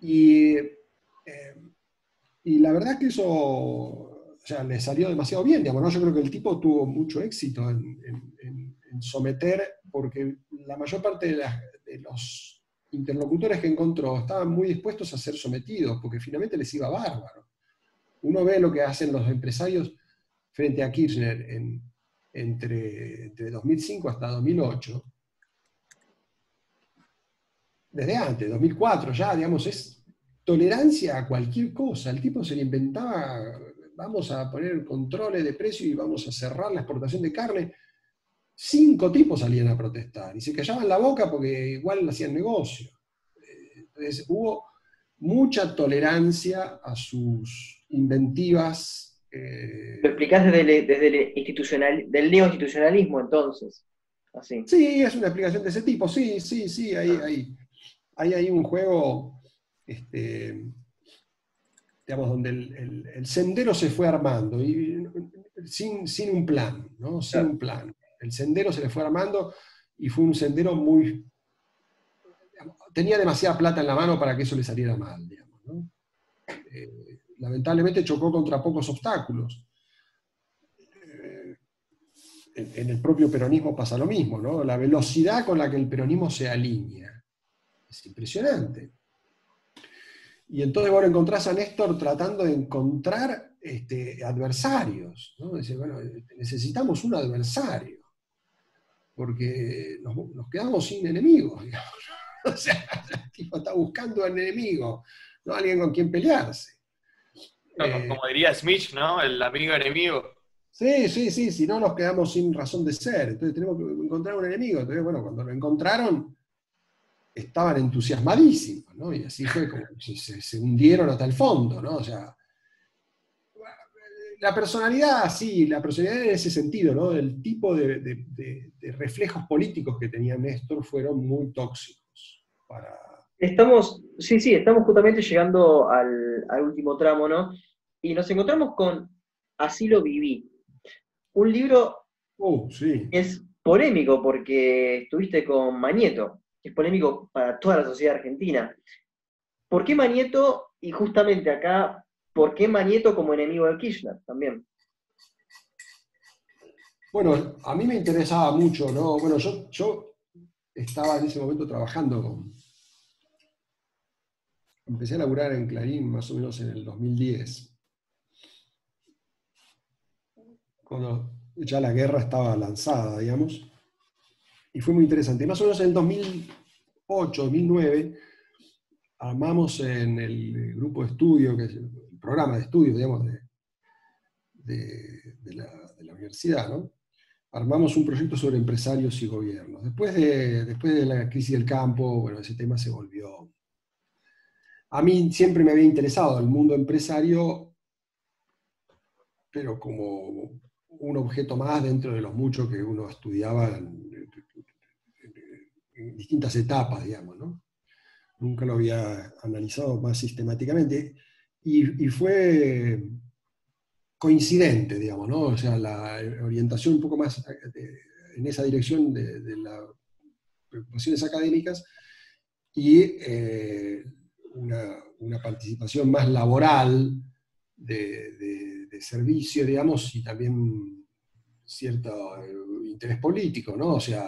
Y, eh, y, la verdad que eso le salió demasiado bien. Digamos, Yo creo que el tipo tuvo mucho éxito en, someter, porque la mayor parte de los interlocutores que encontró estaban muy dispuestos a ser sometidos, porque finalmente les iba bárbaro. Uno ve lo que hacen los empresarios frente a Kirchner entre, 2005 hasta 2008. Desde antes, 2004 ya, digamos, es tolerancia a cualquier cosa. El tipo se le inventaba, vamos a poner controles de precio y vamos a cerrar la exportación de carne cinco tipos salían a protestar y se callaban la boca porque igual hacían negocio. Entonces hubo mucha tolerancia a sus inventivas Eh, Lo explicás desde, el, desde el institucional, del neoinstitucionalismo entonces. Así. Sí, es una explicación de ese tipo, sí, sí, sí, hay, hay, hay, un juego, este, digamos, donde el, sendero se fue armando, y, sin, sin un plan, ¿no? Sin un plan. El sendero se le fue armando y fue un sendero muy... tenía demasiada plata en la mano para que eso le saliera mal. Eh, lamentablemente chocó contra pocos obstáculos. Eh, en, el propio peronismo pasa lo mismo, ¿no? La velocidad con la que el peronismo se alinea. Es impresionante. Y entonces ahora encontrás a Néstor tratando de encontrar este, adversarios. Dice, bueno, necesitamos un adversario, porque nos, quedamos sin enemigos. O sea, el tipo está buscando un enemigo, no alguien con quien pelearse. Eh, como diría Smith, ¿no? El amigo enemigo. Sí, sí, sí, si no nos quedamos sin razón de ser. Entonces tenemos que encontrar un enemigo. Entonces, bueno, cuando lo encontraron, estaban entusiasmadísimos, ¿no? Y así fue como se, se hundieron hasta el fondo, ¿no? O sea, la personalidad, sí, la personalidad en ese sentido, ¿no? El tipo de, reflejos políticos que tenía Néstor fueron muy tóxicos para... Estamos, sí, sí, estamos justamente llegando al, último tramo, ¿no? Y nos encontramos con Así lo viví. Un libro oh, sí. es polémico porque estuviste con Mañeto, es polémico para toda la sociedad argentina. ¿Por qué Mañeto? Y justamente acá ¿por qué Manieto como enemigo de Kirchner también? Bueno, a mí me interesaba mucho, ¿no? Bueno, yo, yo estaba en ese momento trabajando con... Empecé a laburar en Clarín más o menos en el 2010. Cuando ya la guerra estaba lanzada, digamos. Y fue muy interesante. Más o menos en el 2008, 2009, armamos en el grupo de estudio, que programa de estudio, digamos, de, la, universidad. Armamos un proyecto sobre empresarios y gobiernos. Después de, después de la crisis del campo, bueno, ese tema se volvió... A mí siempre me había interesado el mundo empresario, pero como un objeto más dentro de los muchos que uno estudiaba en, en distintas etapas, digamos, ¿no? Nunca lo había analizado más sistemáticamente y, fue coincidente, digamos, ¿no? O sea, la orientación un poco más eh, en esa dirección de, las preocupaciones académicas y eh, una, participación más laboral de, servicio, digamos, y también cierto eh, interés político, ¿no? O sea,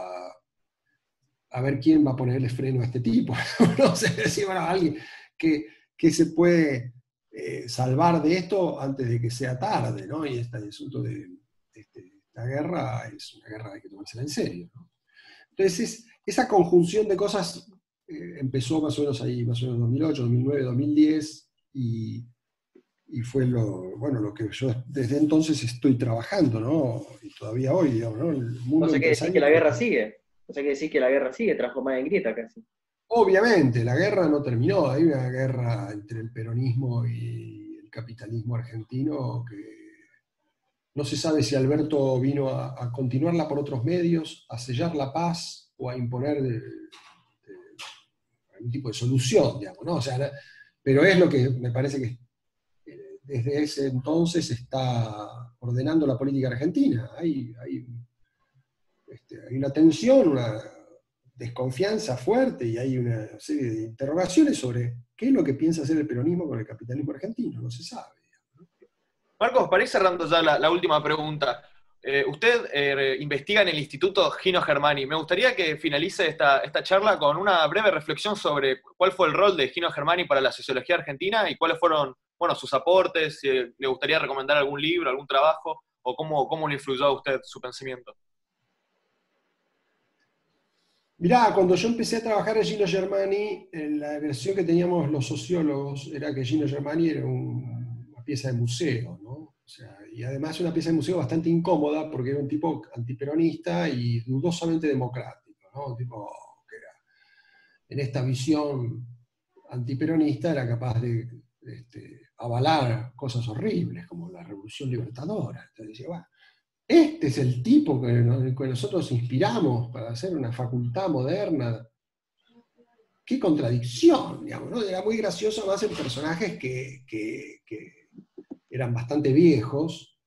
a ver quién va a ponerle freno a este tipo. no sé, decir, bueno, alguien que, que se puede eh, salvar de esto antes de que sea tarde, ¿no? Y este asunto de, este, esta guerra es una guerra que hay que tomársela en serio, ¿no? Entonces, esa conjunción de cosas eh, empezó más o menos ahí, más o menos 2008, 2009, 2010, y, y, fue lo, bueno, lo que yo desde entonces estoy trabajando, ¿no? Y todavía hoy, digamos, ¿no? El mundo no sé qué decir que la guerra sigue. No sé qué decir que la guerra sigue, transformada en grieta casi. Obviamente, la guerra no terminó, hay una guerra entre el peronismo y el capitalismo argentino que no se sabe si Alberto vino a, continuarla por otros medios, a sellar la paz o a imponer algún tipo de solución, digamos, ¿no? O sea, pero es lo que me parece que eh, desde ese entonces está ordenando la política argentina. Hay, hay, este, hay una tensión, una desconfianza fuerte y hay una serie de interrogaciones sobre qué es lo que piensa hacer el peronismo con el capitalismo argentino, no se sabe. Marcos, para ir cerrando ya la, última pregunta. Eh, usted eh, investiga en el Instituto Gino Germani. Me gustaría que finalice esta, esta charla con una breve reflexión sobre cuál fue el rol de Gino Germani para la sociología argentina y cuáles fueron bueno, sus aportes, si le gustaría recomendar algún libro, algún trabajo, o cómo, cómo le influyó a usted su pensamiento. Mirá, cuando yo empecé a trabajar en Gino Germani, la versión que teníamos los sociólogos era que Gino Germani era una pieza de museo, ¿no? O sea, y además una pieza de museo bastante incómoda porque era un tipo antiperonista y dudosamente democrático, ¿no? Un tipo que era, en esta visión antiperonista era capaz de, este, avalar cosas horribles como la Revolución Libertadora. Entonces decía, bueno, este es el tipo que, nosotros inspiramos para hacer una facultad moderna. Qué contradicción, digamos, ¿no? Era muy gracioso más en personajes que, eran bastante viejos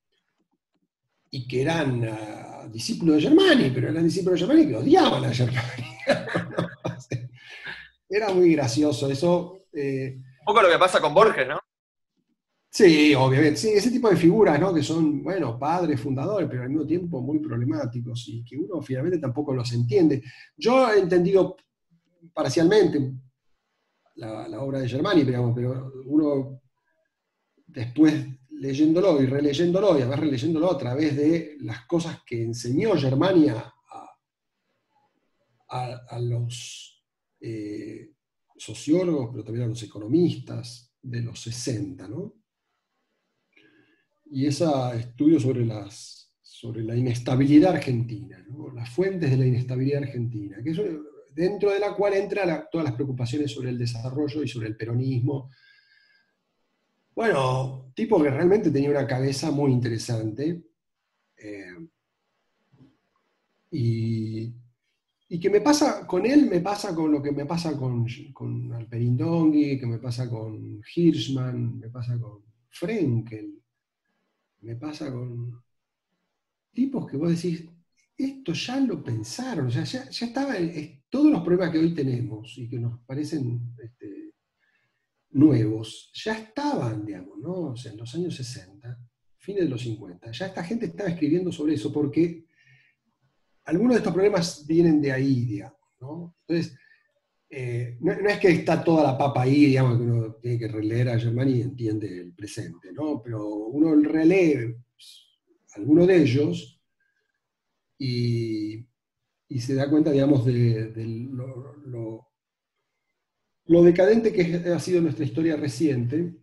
y que eran ah, discípulos de Germani, pero eran discípulos de Germani que odiaban a Germani. Era muy gracioso eso. Eh, Un poco lo que pasa con Borges, ¿no? Sí, obviamente. Sí, ese tipo de figuras, ¿no? Que son, bueno, padres, fundadores, pero al mismo tiempo muy problemáticos y que uno finalmente tampoco los entiende. Yo he entendido parcialmente la, obra de Germani, pero uno después leyéndolo y releyéndolo y a ver releyéndolo a través de las cosas que enseñó Germani a, los eh, sociólogos, pero también a los economistas de los 60, ¿no? Y ese estudio sobre, las, sobre la inestabilidad argentina, las fuentes de la inestabilidad argentina, que es dentro de la cual entran todas las preocupaciones sobre el desarrollo y sobre el peronismo. Bueno, tipo que realmente tenía una cabeza muy interesante. Eh, y, que me pasa con él, me pasa con lo que me pasa con, con Alperindongui, que me pasa con Hirschman, me pasa con Frenkel me pasa con tipos que vos decís, esto ya lo pensaron, o sea, ya, ya estaba, todos los problemas que hoy tenemos y que nos parecen este, nuevos, ya estaban, digamos, ¿no? O sea, en los años 60, fines de los 50, ya esta gente estaba escribiendo sobre eso porque algunos de estos problemas vienen de ahí, digamos, ¿no? Entonces, eh, no, es que está toda la papa ahí, digamos, que uno tiene que releer a Germani y entiende el presente, ¿no? Pero uno relee alguno de ellos y, se da cuenta, digamos, de, lo, decadente que ha sido nuestra historia reciente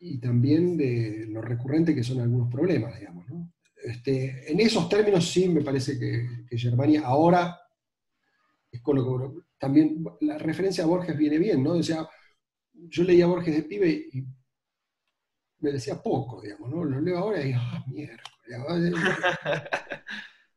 y también de lo recurrente que son algunos problemas, digamos, ¿no? Este, en esos términos sí me parece que, Germania ahora es con lo también la referencia a Borges viene bien, ¿no? O sea, yo leía Borges de pibe y me decía poco, digamos, ¿no? Lo leo ahora y digo, ah, mierda.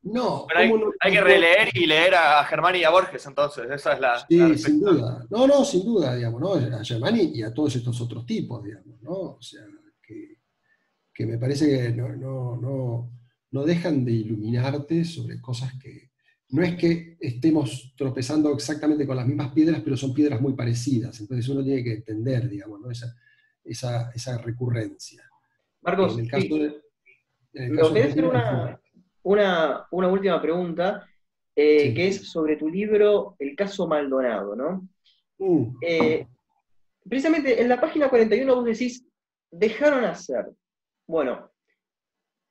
No, hay, hay, que releer y leer a Germani y a Borges, entonces, esa es la. Sí, sin duda. No, no, sin duda, digamos, ¿no? A Germani y a todos estos otros tipos, digamos, ¿no? O sea, que, me parece que no, no, no dejan de iluminarte sobre cosas que, no es que estemos tropezando exactamente con las mismas piedras, pero son piedras muy parecidas. Entonces uno tiene que entender, digamos, esa, recurrencia. Marcos, en hacer una, última pregunta, eh, que es sobre tu libro El caso Maldonado, ¿no? Uh. Eh, precisamente en la página 41 vos decís, dejaron hacer. Bueno,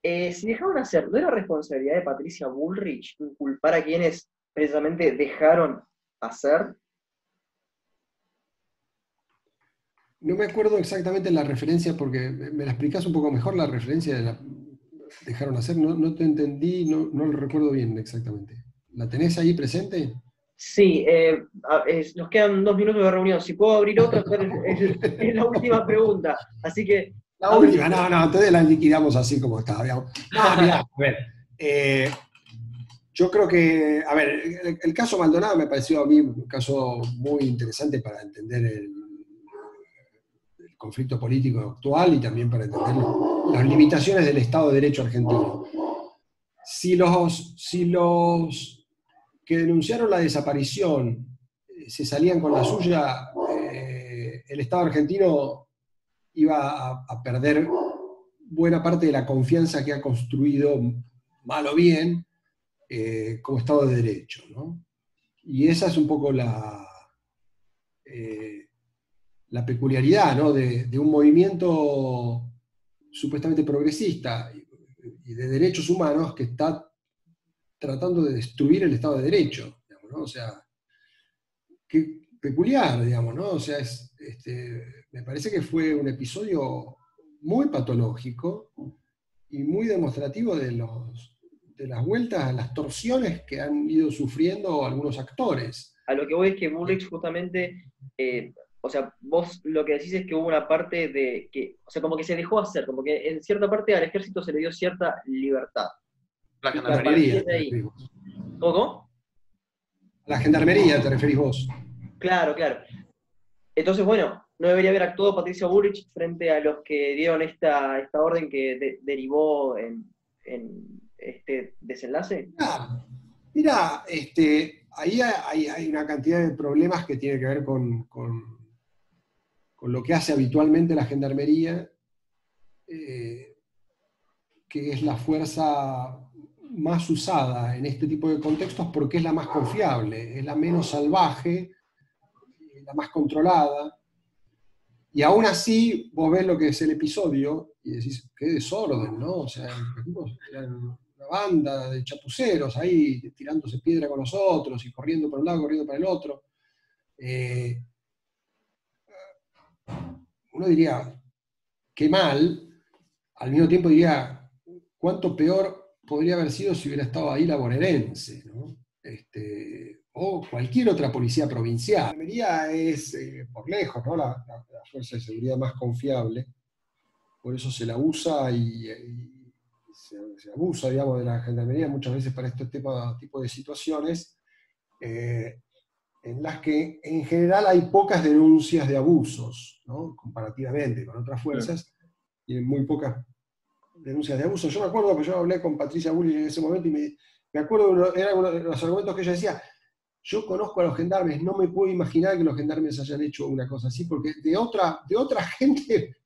eh, si dejaron hacer, ¿no era responsabilidad de Patricia Bullrich inculpar a quienes precisamente dejaron hacer? No me acuerdo exactamente la referencia, porque me la explicas un poco mejor la referencia de la dejaron hacer, no, te entendí, no, lo recuerdo bien exactamente. ¿La tenés ahí presente? Sí, eh, nos quedan dos minutos de reunión. Si puedo abrir otra, es, la última pregunta. Así que la última, no, no, entonces la liquidamos así como está. No, mira, a ver. Eh, yo creo que, a ver, el, caso Maldonado me pareció a mí un caso muy interesante para entender el, conflicto político actual y también para entender las limitaciones del Estado de Derecho argentino. Si los, si los que denunciaron la desaparición eh, se salían con la suya, eh, el Estado argentino iba a, perder buena parte de la confianza que ha construido, mal o bien, eh, como Estado de Derecho. Y esa es un poco la, eh, la peculiaridad de, un movimiento supuestamente progresista y de derechos humanos que está tratando de destruir el Estado de Derecho. O sea, qué peculiar, digamos, ¿no? O sea, es, este, me parece que fue un episodio muy patológico y muy demostrativo de, los, de las vueltas, las torsiones que han ido sufriendo algunos actores. A lo que voy es que Bullrich justamente, eh, o sea, vos lo que decís es que hubo una parte de que, o sea, como que se dejó hacer, como que en cierta parte al ejército se le dio cierta libertad. La gendarmería. ¿Cómo? La gendarmería, te referís vos. Claro, claro. Entonces, bueno, no debería haber actuado Patricia Bullrich frente a los que dieron esta, esta orden que derivó en, este desenlace. Mira, este, ahí hay, una cantidad de problemas que tiene que ver con, con, lo que hace habitualmente la gendarmería, eh, que es la fuerza más usada en este tipo de contextos porque es la más confiable, es la menos salvaje, la más controlada. Y aún así, vos ves lo que es el episodio y decís, qué desorden, ¿no? O sea, una banda de chapuceros ahí tirándose piedra con los otros y corriendo para un lado, corriendo para el otro. Eh, uno diría, qué mal, al mismo tiempo diría, cuánto peor podría haber sido si hubiera estado ahí la bonaerense, ¿no? Este, o cualquier otra policía provincial. La Gendarmería es, eh, por lejos, ¿no? la, fuerza de seguridad más confiable, por eso se la usa y, se, abusa, digamos, de la gendarmería muchas veces para este tipo, tipo de situaciones, eh, en las que en general hay pocas denuncias de abusos, ¿no? comparativamente con otras fuerzas, tienen muy pocas denuncias de abuso. Yo me acuerdo que yo hablé con Patricia Bulli en ese momento y me, me acuerdo, era uno de los argumentos que ella decía, yo conozco a los gendarmes, no me puedo imaginar que los gendarmes hayan hecho una cosa así, porque de otra, de otra gente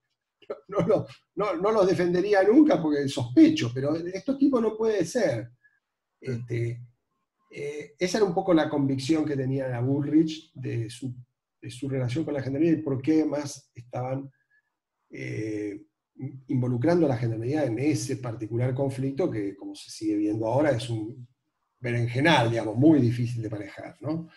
no, no, los defendería nunca porque sospecho, pero estos tipos no puede ser. Este, eh, esa era un poco la convicción que tenía la Bullrich de su, relación con la gendarmería y por qué más estaban eh, involucrando a la gendarmería en ese particular conflicto que, como se sigue viendo ahora, es un berenjenal, digamos, muy difícil de manejar. ¿no?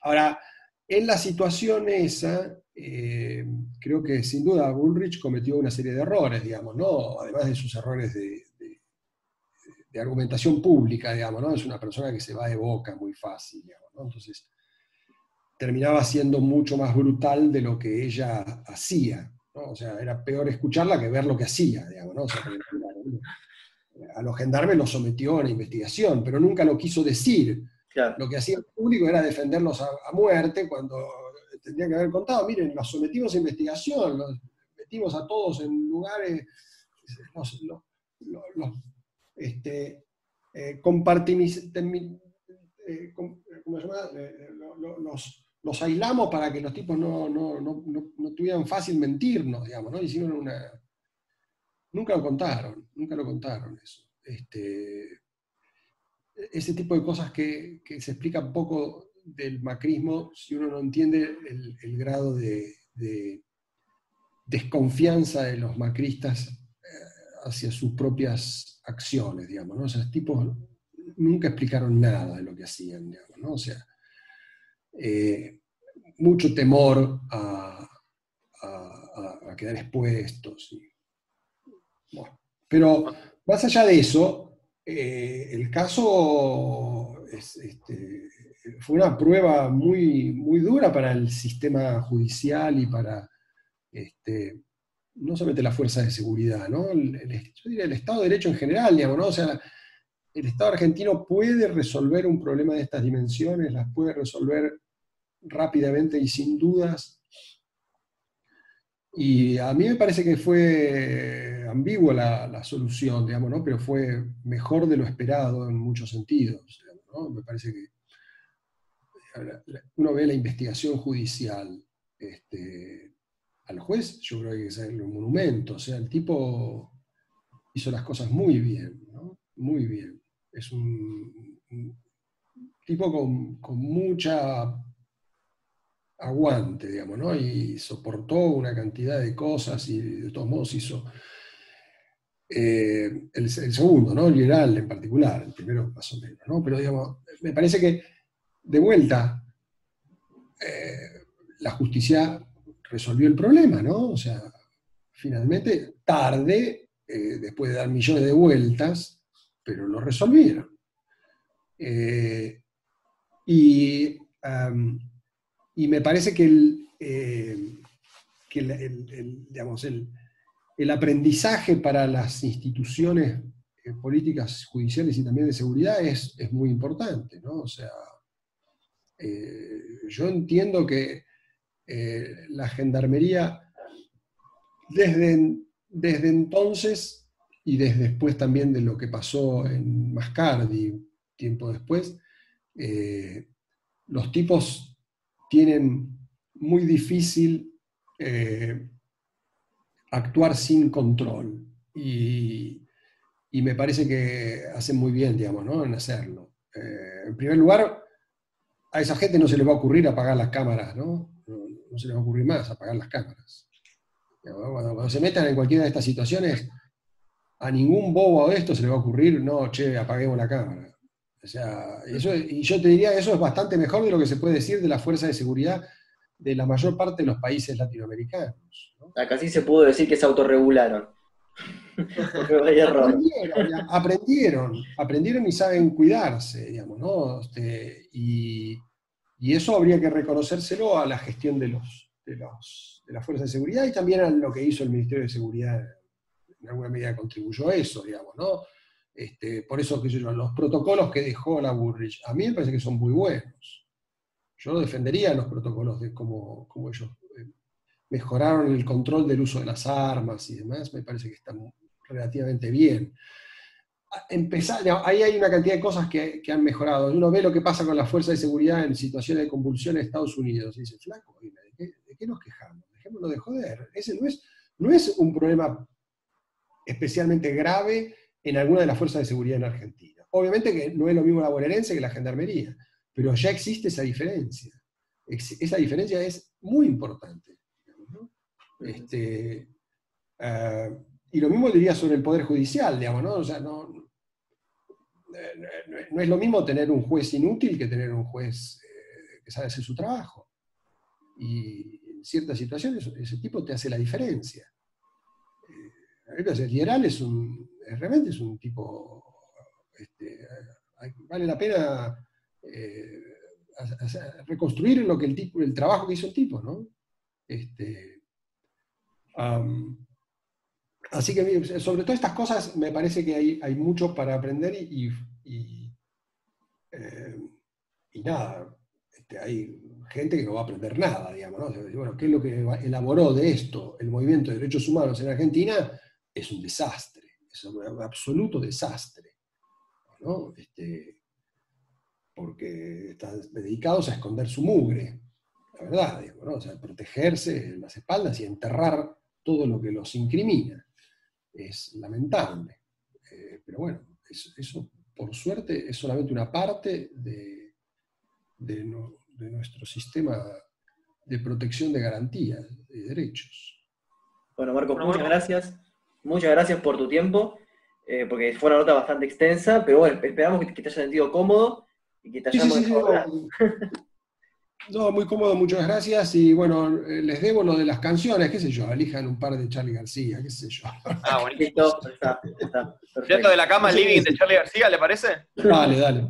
Ahora, en la situación esa, eh, creo que sin duda Bullrich cometió una serie de errores, digamos, ¿no? además de sus errores de, argumentación pública, digamos, ¿no? es una persona que se va de boca muy fácil, digamos, ¿no? entonces terminaba siendo mucho más brutal de lo que ella hacía, o sea, era peor escucharla que ver lo que hacía, digamos, ¿no? A los gendarmes los sometió a una investigación, pero nunca lo quiso decir. Lo que hacía el público era defenderlos a, muerte cuando tendría que haber contado, miren, los sometimos a investigación, los metimos a todos en lugares, los, este, eh, los, aislamos para que los tipos no, no, tuvieran fácil mentirnos, digamos, ¿no? Hicieron una, Nunca lo contaron, nunca lo contaron eso. Este, ese tipo de cosas que, se explica un poco del macrismo si uno no entiende el, grado de, desconfianza de los macristas eh, hacia sus propias acciones, digamos, ¿no? O sea, tipos nunca explicaron nada de lo que hacían, digamos, ¿no? O sea, eh, mucho temor a, quedar expuestos. Pero más allá de eso, eh, el caso este, fue una prueba muy, muy dura para el sistema judicial y para este, no solamente la fuerza de seguridad, ¿no? El, yo diría el Estado de Derecho en general, digamos, ¿no? O sea, el Estado argentino puede resolver un problema de estas dimensiones, las puede resolver rápidamente y sin dudas y a mí me parece que fue ambigua la, solución, digamos, ¿no? pero fue mejor de lo esperado en muchos sentidos. ¿no? Me parece que uno ve la investigación judicial este, al juez, yo creo que hay que un monumento. O sea, el tipo hizo las cosas muy bien, muy bien. Es un, tipo con, con mucha aguante, digamos, ¿no? Y soportó una cantidad de cosas y de todos modos hizo eh, el, segundo, ¿no? El liberal en particular, el primero más o menos, ¿no? Pero digamos, me parece que de vuelta eh, la justicia resolvió el problema, ¿no? O sea, finalmente, tarde, eh, después de dar millones de vueltas, pero lo resolvieron. y y me parece que eh, que el, digamos, el, aprendizaje para las instituciones eh, políticas judiciales y también de seguridad es, muy importante, ¿no? O sea, yo entiendo que la gendarmería desde, desde entonces y desde después también de lo que pasó en Mascardi, tiempo después, eh, los tipos tienen muy difícil eh, actuar sin control. Y, me parece que hacen muy bien, digamos, ¿no? en hacerlo. Eh, en primer lugar, a esa gente no se le va a ocurrir apagar las cámaras, ¿no? No, se le va a ocurrir más apagar las cámaras. Cuando, se metan en cualquiera de estas situaciones, a ningún bobo de esto se le va a ocurrir, no, che, apaguemos la cámara. O sea, eso, y yo te diría, eso es bastante mejor de lo que se puede decir de la fuerza de seguridad de la mayor parte de los países latinoamericanos. Acá sí se pudo decir que se autorregularon. aprendieron, aprendieron, aprendieron, y saben cuidarse, digamos, ¿no? Este, y, y, eso habría que reconocérselo a la gestión de los, de los de la Fuerza de Seguridad y también a lo que hizo el Ministerio de Seguridad, en alguna medida contribuyó a eso, digamos, ¿no? Este, por eso, que yo, los protocolos que dejó la Burrich, a mí me parece que son muy buenos. Yo defendería los protocolos de cómo, ellos eh, mejoraron el control del uso de las armas y demás, me parece que están relativamente bien. Ahí hay una cantidad de cosas que, han mejorado. Uno ve lo que pasa con la fuerza de seguridad en situaciones de convulsión en Estados Unidos y dice, flaco, ¿de qué nos quejamos? lo de joder. Ese no es, no es un problema especialmente grave en alguna de las fuerzas de seguridad en Argentina. Obviamente que no es lo mismo la bonaerense que la gendarmería, pero ya existe esa diferencia. Esa diferencia es muy importante. Este, ah, y lo mismo diría sobre el Poder Judicial, digamos, ¿no? No, es lo mismo tener un juez inútil que tener un juez eh, que sabe hacer su trabajo. Y, en ciertas situaciones ese tipo te hace la diferencia. Eh, el es un, realmente es un tipo, este, vale la pena eh, reconstruir lo que el, tipo, el trabajo que hizo el tipo, ¿no? Este, así que sobre todas estas cosas me parece que hay, hay mucho para aprender y, y, eh, nada, este, hay gente que no va a aprender nada, digamos, ¿no? Bueno, ¿qué es lo que elaboró de esto el movimiento de derechos humanos en Argentina? Es un desastre, es un absoluto desastre, ¿no? Este, porque están dedicados a esconder su mugre, la verdad, digamos, ¿no? O sea, protegerse en las espaldas y enterrar todo lo que los incrimina. Es lamentable. Eh, pero bueno, eso, por suerte es solamente una parte de, de, de nuestro sistema de protección de garantías de derechos. Bueno, Marco, muchas gracias. Muchas gracias por tu tiempo, eh, porque fue una nota bastante extensa, pero bueno, esperamos que, te hayas sentido cómodo y que te hayamos no, muy cómodo, muchas gracias. Y bueno, eh, les debo lo de las canciones, qué sé yo, elijan un par de Charlie García, qué sé yo. Ah, bonito. está, está. de la cama living de Charlie García, ¿le parece? Dale, dale.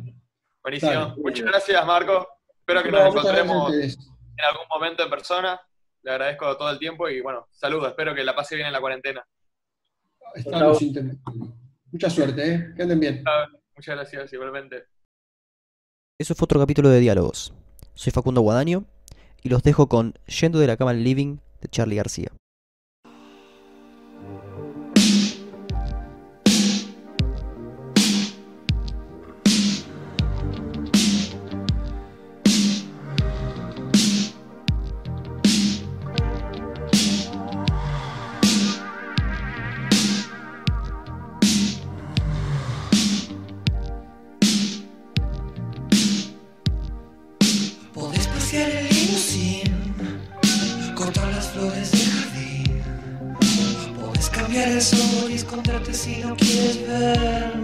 Buenísimo. Muchas gracias, Marco. Espero que nos encontremos en algún momento en persona. Le agradezco todo el tiempo y bueno, saludos. Espero que la pase bien en la cuarentena. Estamos Mucha suerte, ¿eh? Que anden bien. Muchas gracias, igualmente. Eso fue otro capítulo de Diálogos. Soy Facundo Guadaño y los dejo con Yendo de la cama al living de Charlie García. Sientes el encierro.